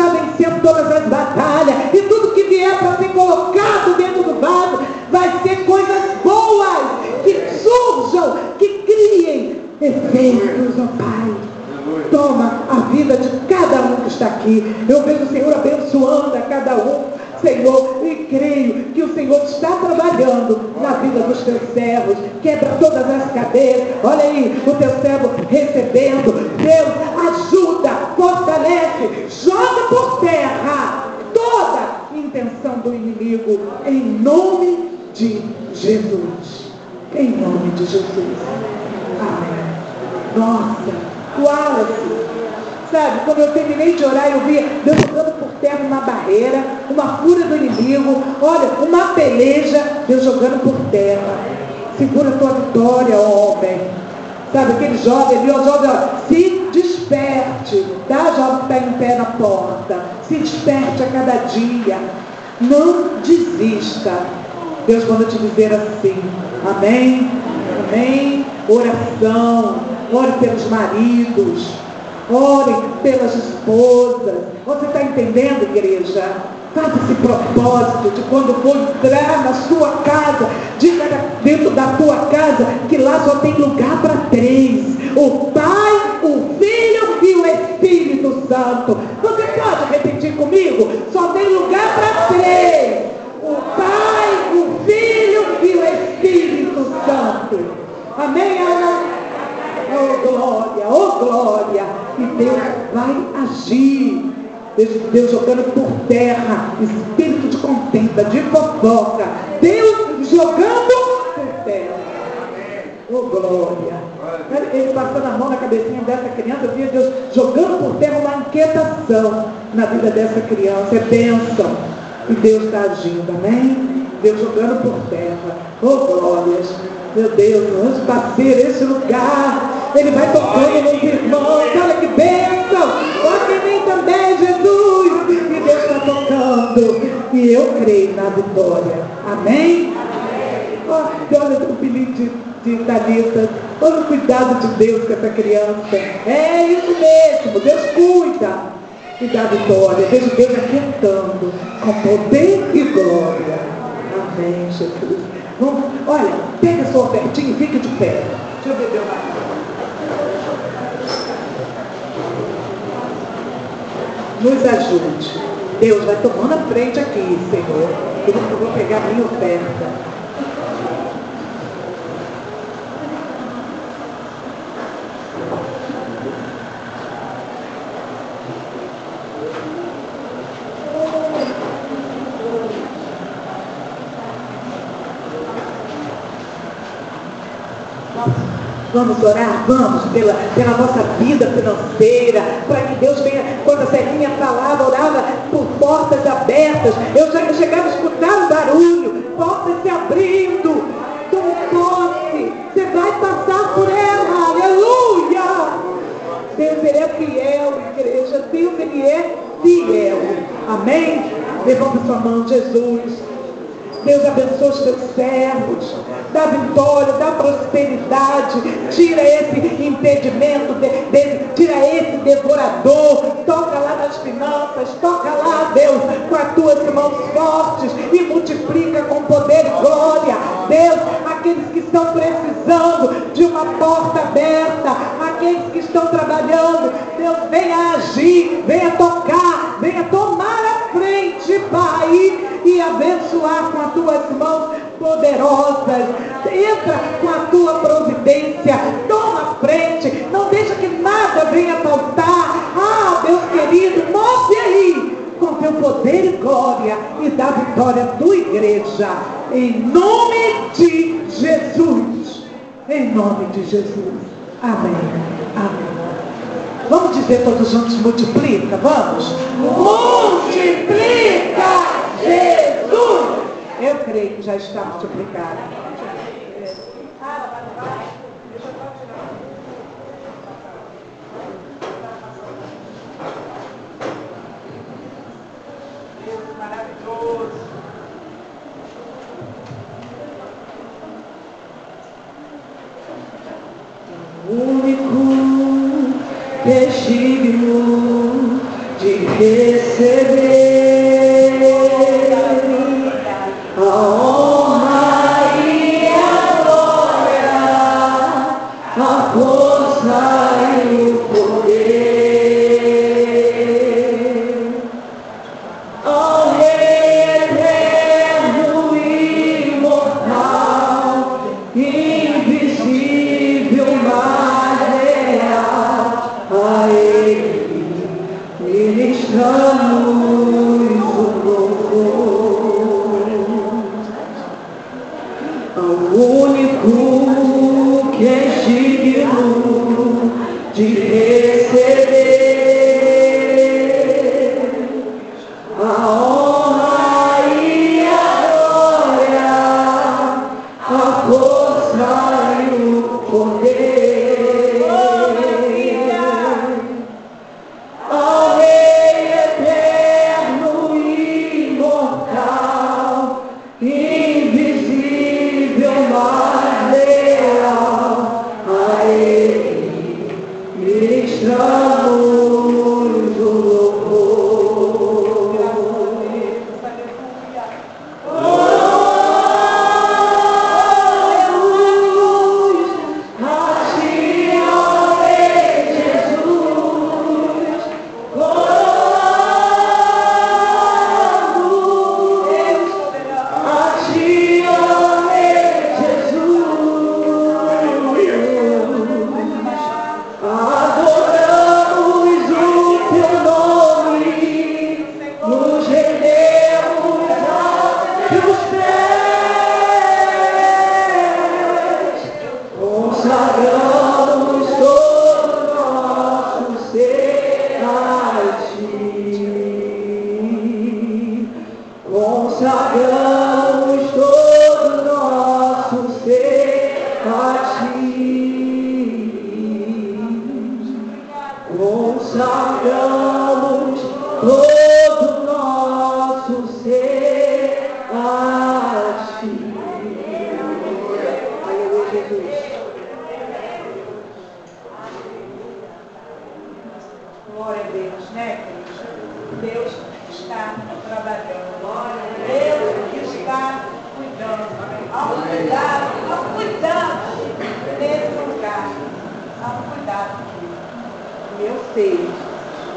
estar vencendo todas as batalhas, e tudo que vier para ser colocado dentro do vaso, vai ser coisas boas, que surjam, que criem efeitos, ó Pai. Toma a vida de cada um que está aqui. Eu vejo o Senhor abençoando a cada um. Senhor, e creio que o Senhor está trabalhando na vida dos teus servos, quebra todas as cadeias, olha aí, o teu servo recebendo, Deus ajuda, joga por terra toda intenção do inimigo, em nome de Jesus, em nome de Jesus, amém, nossa, Wallace. Sabe, quando eu terminei de orar, eu via Deus jogando por terra uma barreira, uma fúria do inimigo, olha, uma peleja, Deus jogando por terra. Segura a tua vitória, homem. Sabe, aquele jovem ali, ó, jovem, ó, desperte, tá? Jovem que está em pé na porta. Se desperte a cada dia. Não desista. Deus manda te dizer assim. Amém? Amém? Oração ore pelos maridos, ore pelas esposas. Você está entendendo, igreja? Faça esse propósito de quando for entrar na sua casa, diga dentro da tua casa que lá só tem lugar para três: o Pai, o Filho e o Espírito Santo. Você pode repetir comigo? Só tem lugar para três: o Pai, o Filho e o Espírito Santo. Amém, Ana? Oh glória, oh glória. E Deus vai agir. Deus, jogando por terra, espírito de contenta, de fofoca. Deus jogando por terra. Oh glória. Ele passando a mão na cabecinha dessa criança, eu via Deus jogando por terra uma inquietação na vida dessa criança. É bênção. E Deus está agindo, amém? Deus jogando por terra. Oh, glórias. Meu Deus, vamos bater esse lugar. Ele vai tocando nos irmãos. Olha que bênção. Toca em mim também, Jesus. E Deus está tocando. E eu creio na vitória. Amém? Oh, olha o apelido de, Thalita. Olha o cuidado de Deus com essa criança. É isso mesmo. Deus cuida. E dá vitória. Vejo Deus aquietando com poder e glória. Amém, Jesus. Vamos, olha, pega a sua ofertinha e fica de pé. Deixa eu beber uma Nos ajude. Deus vai tomando a frente aqui, Senhor. Eu vou pegar a minha oferta. Vamos orar? Vamos, pela, pela nossa vida financeira, para que Deus venha, quando a Celinha falava, orava por portas abertas. Eu já chegava a escutar o barulho, portas se abrindo. Tome posse, você vai passar por ela, aleluia! Deus, Ele é fiel, igreja, Deus, Ele é fiel. Amém? Levanta sua mão, Jesus. Deus abençoe os teus servos, dá vitória, dá prosperidade, tira esse impedimento, de, de, tira esse devorador, toca lá nas finanças, toca lá, Deus, com as tuas mãos fortes e multiplica com poder e glória. Deus, aqueles que estão precisando de uma porta aberta, aqueles que estão trabalhando, Deus, venha agir, venha tocar, venha tomar a frente, Pai, e abençoar com as tuas mãos poderosas. Entra com a tua providência, toma frente, não deixa que nada venha faltar. Ah, Deus querido, move aí com teu poder e glória e dá vitória à tua igreja. Em nome de Jesus. Em nome de Jesus. Amém. Amém. Vamos dizer todos juntos, multiplica, vamos? Multiplica, Jesus! Eu creio que já está multiplicado. Digno de receber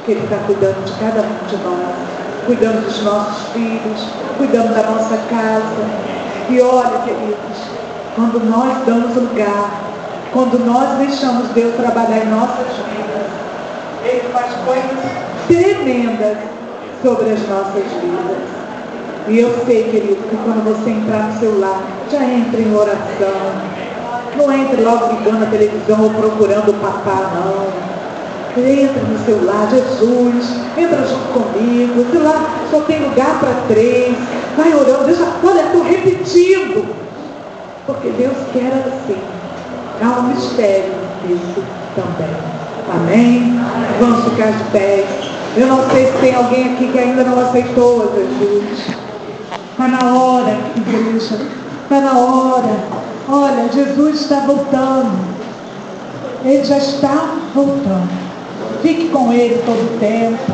que Ele está cuidando de cada um de nós, cuidando dos nossos filhos, cuidando da nossa casa. E olha, queridos, quando nós damos lugar, quando nós deixamos Deus trabalhar em nossas vidas, Ele faz coisas tremendas sobre as nossas vidas. E eu sei, querido, que quando você entrar no seu lar, já entre em oração. Não entre logo ligando a televisão ou procurando o papá, não. Entra no seu lar, Jesus, entra junto comigo, sei lá, só tem lugar para três. Vai orando, deixa, olha, estou repetindo. Porque Deus quer assim. Há um mistério nisso também. Amém? Vamos ficar de pé. Eu não sei se tem alguém aqui que ainda não aceitou Jesus. Está na hora, igreja. Está na hora. Olha, Jesus está voltando. Ele já está voltando. Fique com Ele todo o tempo.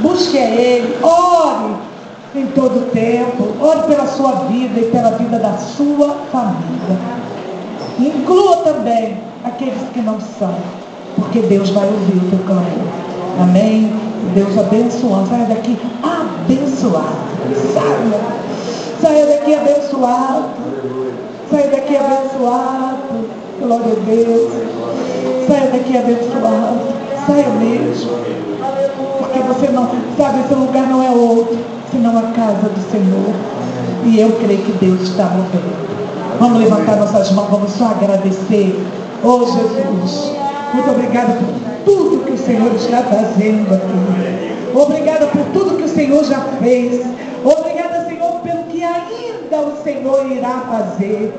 Busque a Ele. Ore em todo o tempo. Ore pela sua vida e pela vida da sua família. Inclua também aqueles que não são. Porque Deus vai ouvir o teu clamor. Amém? Deus abençoando. Saia daqui abençoado. Saia. Saia daqui abençoado. Saia daqui abençoado. Glória a Deus. Saia daqui abençoado. Saia mesmo. Porque você não, sabe, esse lugar não é outro, senão a casa do Senhor. E eu creio que Deus está movendo. Vamos levantar nossas mãos, vamos só agradecer. Oh Jesus, muito obrigada por tudo que o Senhor está fazendo aqui. Obrigada por tudo que o Senhor já fez. Obrigada, Senhor, pelo que ainda o Senhor irá fazer.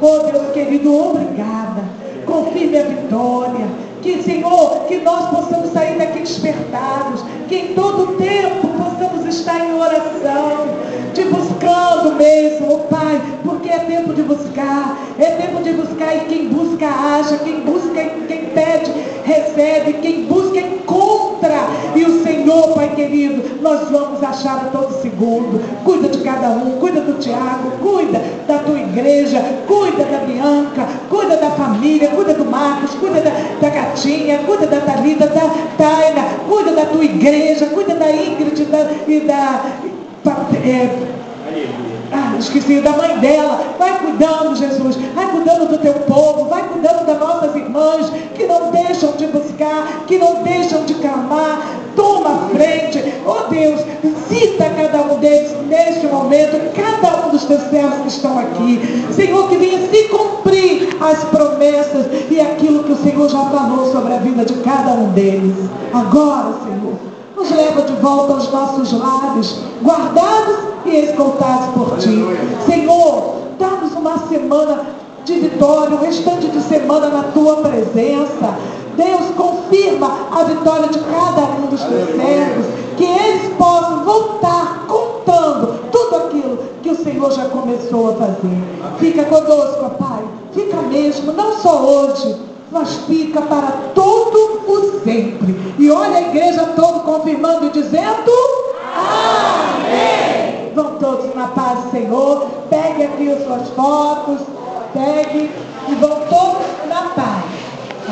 Oh Deus querido, obrigada. Confirme a vitória. Que, Senhor, que nós possamos sair daqui despertados. Que em todo tempo possamos estar em oração. Te buscando mesmo, oh Pai. Porque é tempo de buscar. É tempo de buscar e quem busca acha. Quem busca, quem pede, recebe. Quem busca, encontra. E o Senhor, Pai querido, nós vamos achar a todo segundo. Cuida de cada um. Cuida do Tiago. Cuida da tua igreja. Cuida da Bianca. Cuida da família. Cuida do Marcos. Cuida da, da Gatinha. Cuida da Thalita, da Taina. Cuida da tua igreja. Cuida da Ingrid da, e da. É, ah, esqueci da mãe dela. Vai cuidando, Jesus. Vai cuidando do teu povo. Vai cuidando das nossas irmãs que não deixam de buscar, que não deixam de clamar. Toma frente. Oh Deus, visita cada um deles neste momento, cada um dos teus servos que estão aqui. Senhor, que venha se cumprir as promessas e aquilo que o Senhor já falou sobre a vida de cada um deles. Agora, Senhor, nos leva de volta aos nossos lares, guardados e escoltados por Ti. Senhor, dá-nos uma semana de vitória, um restante de semana na Tua presença. Deus, confirma a vitória de cada um dos teus servos, que eles possam voltar contando tudo aquilo que o Senhor já começou a fazer. Fica conosco, Pai. Fica mesmo, não só hoje, mas fica para todo o sempre. E olha a igreja toda confirmando e dizendo: Amém. Vão todos na paz do Senhor. Pegue aqui as suas fotos, pegue e vão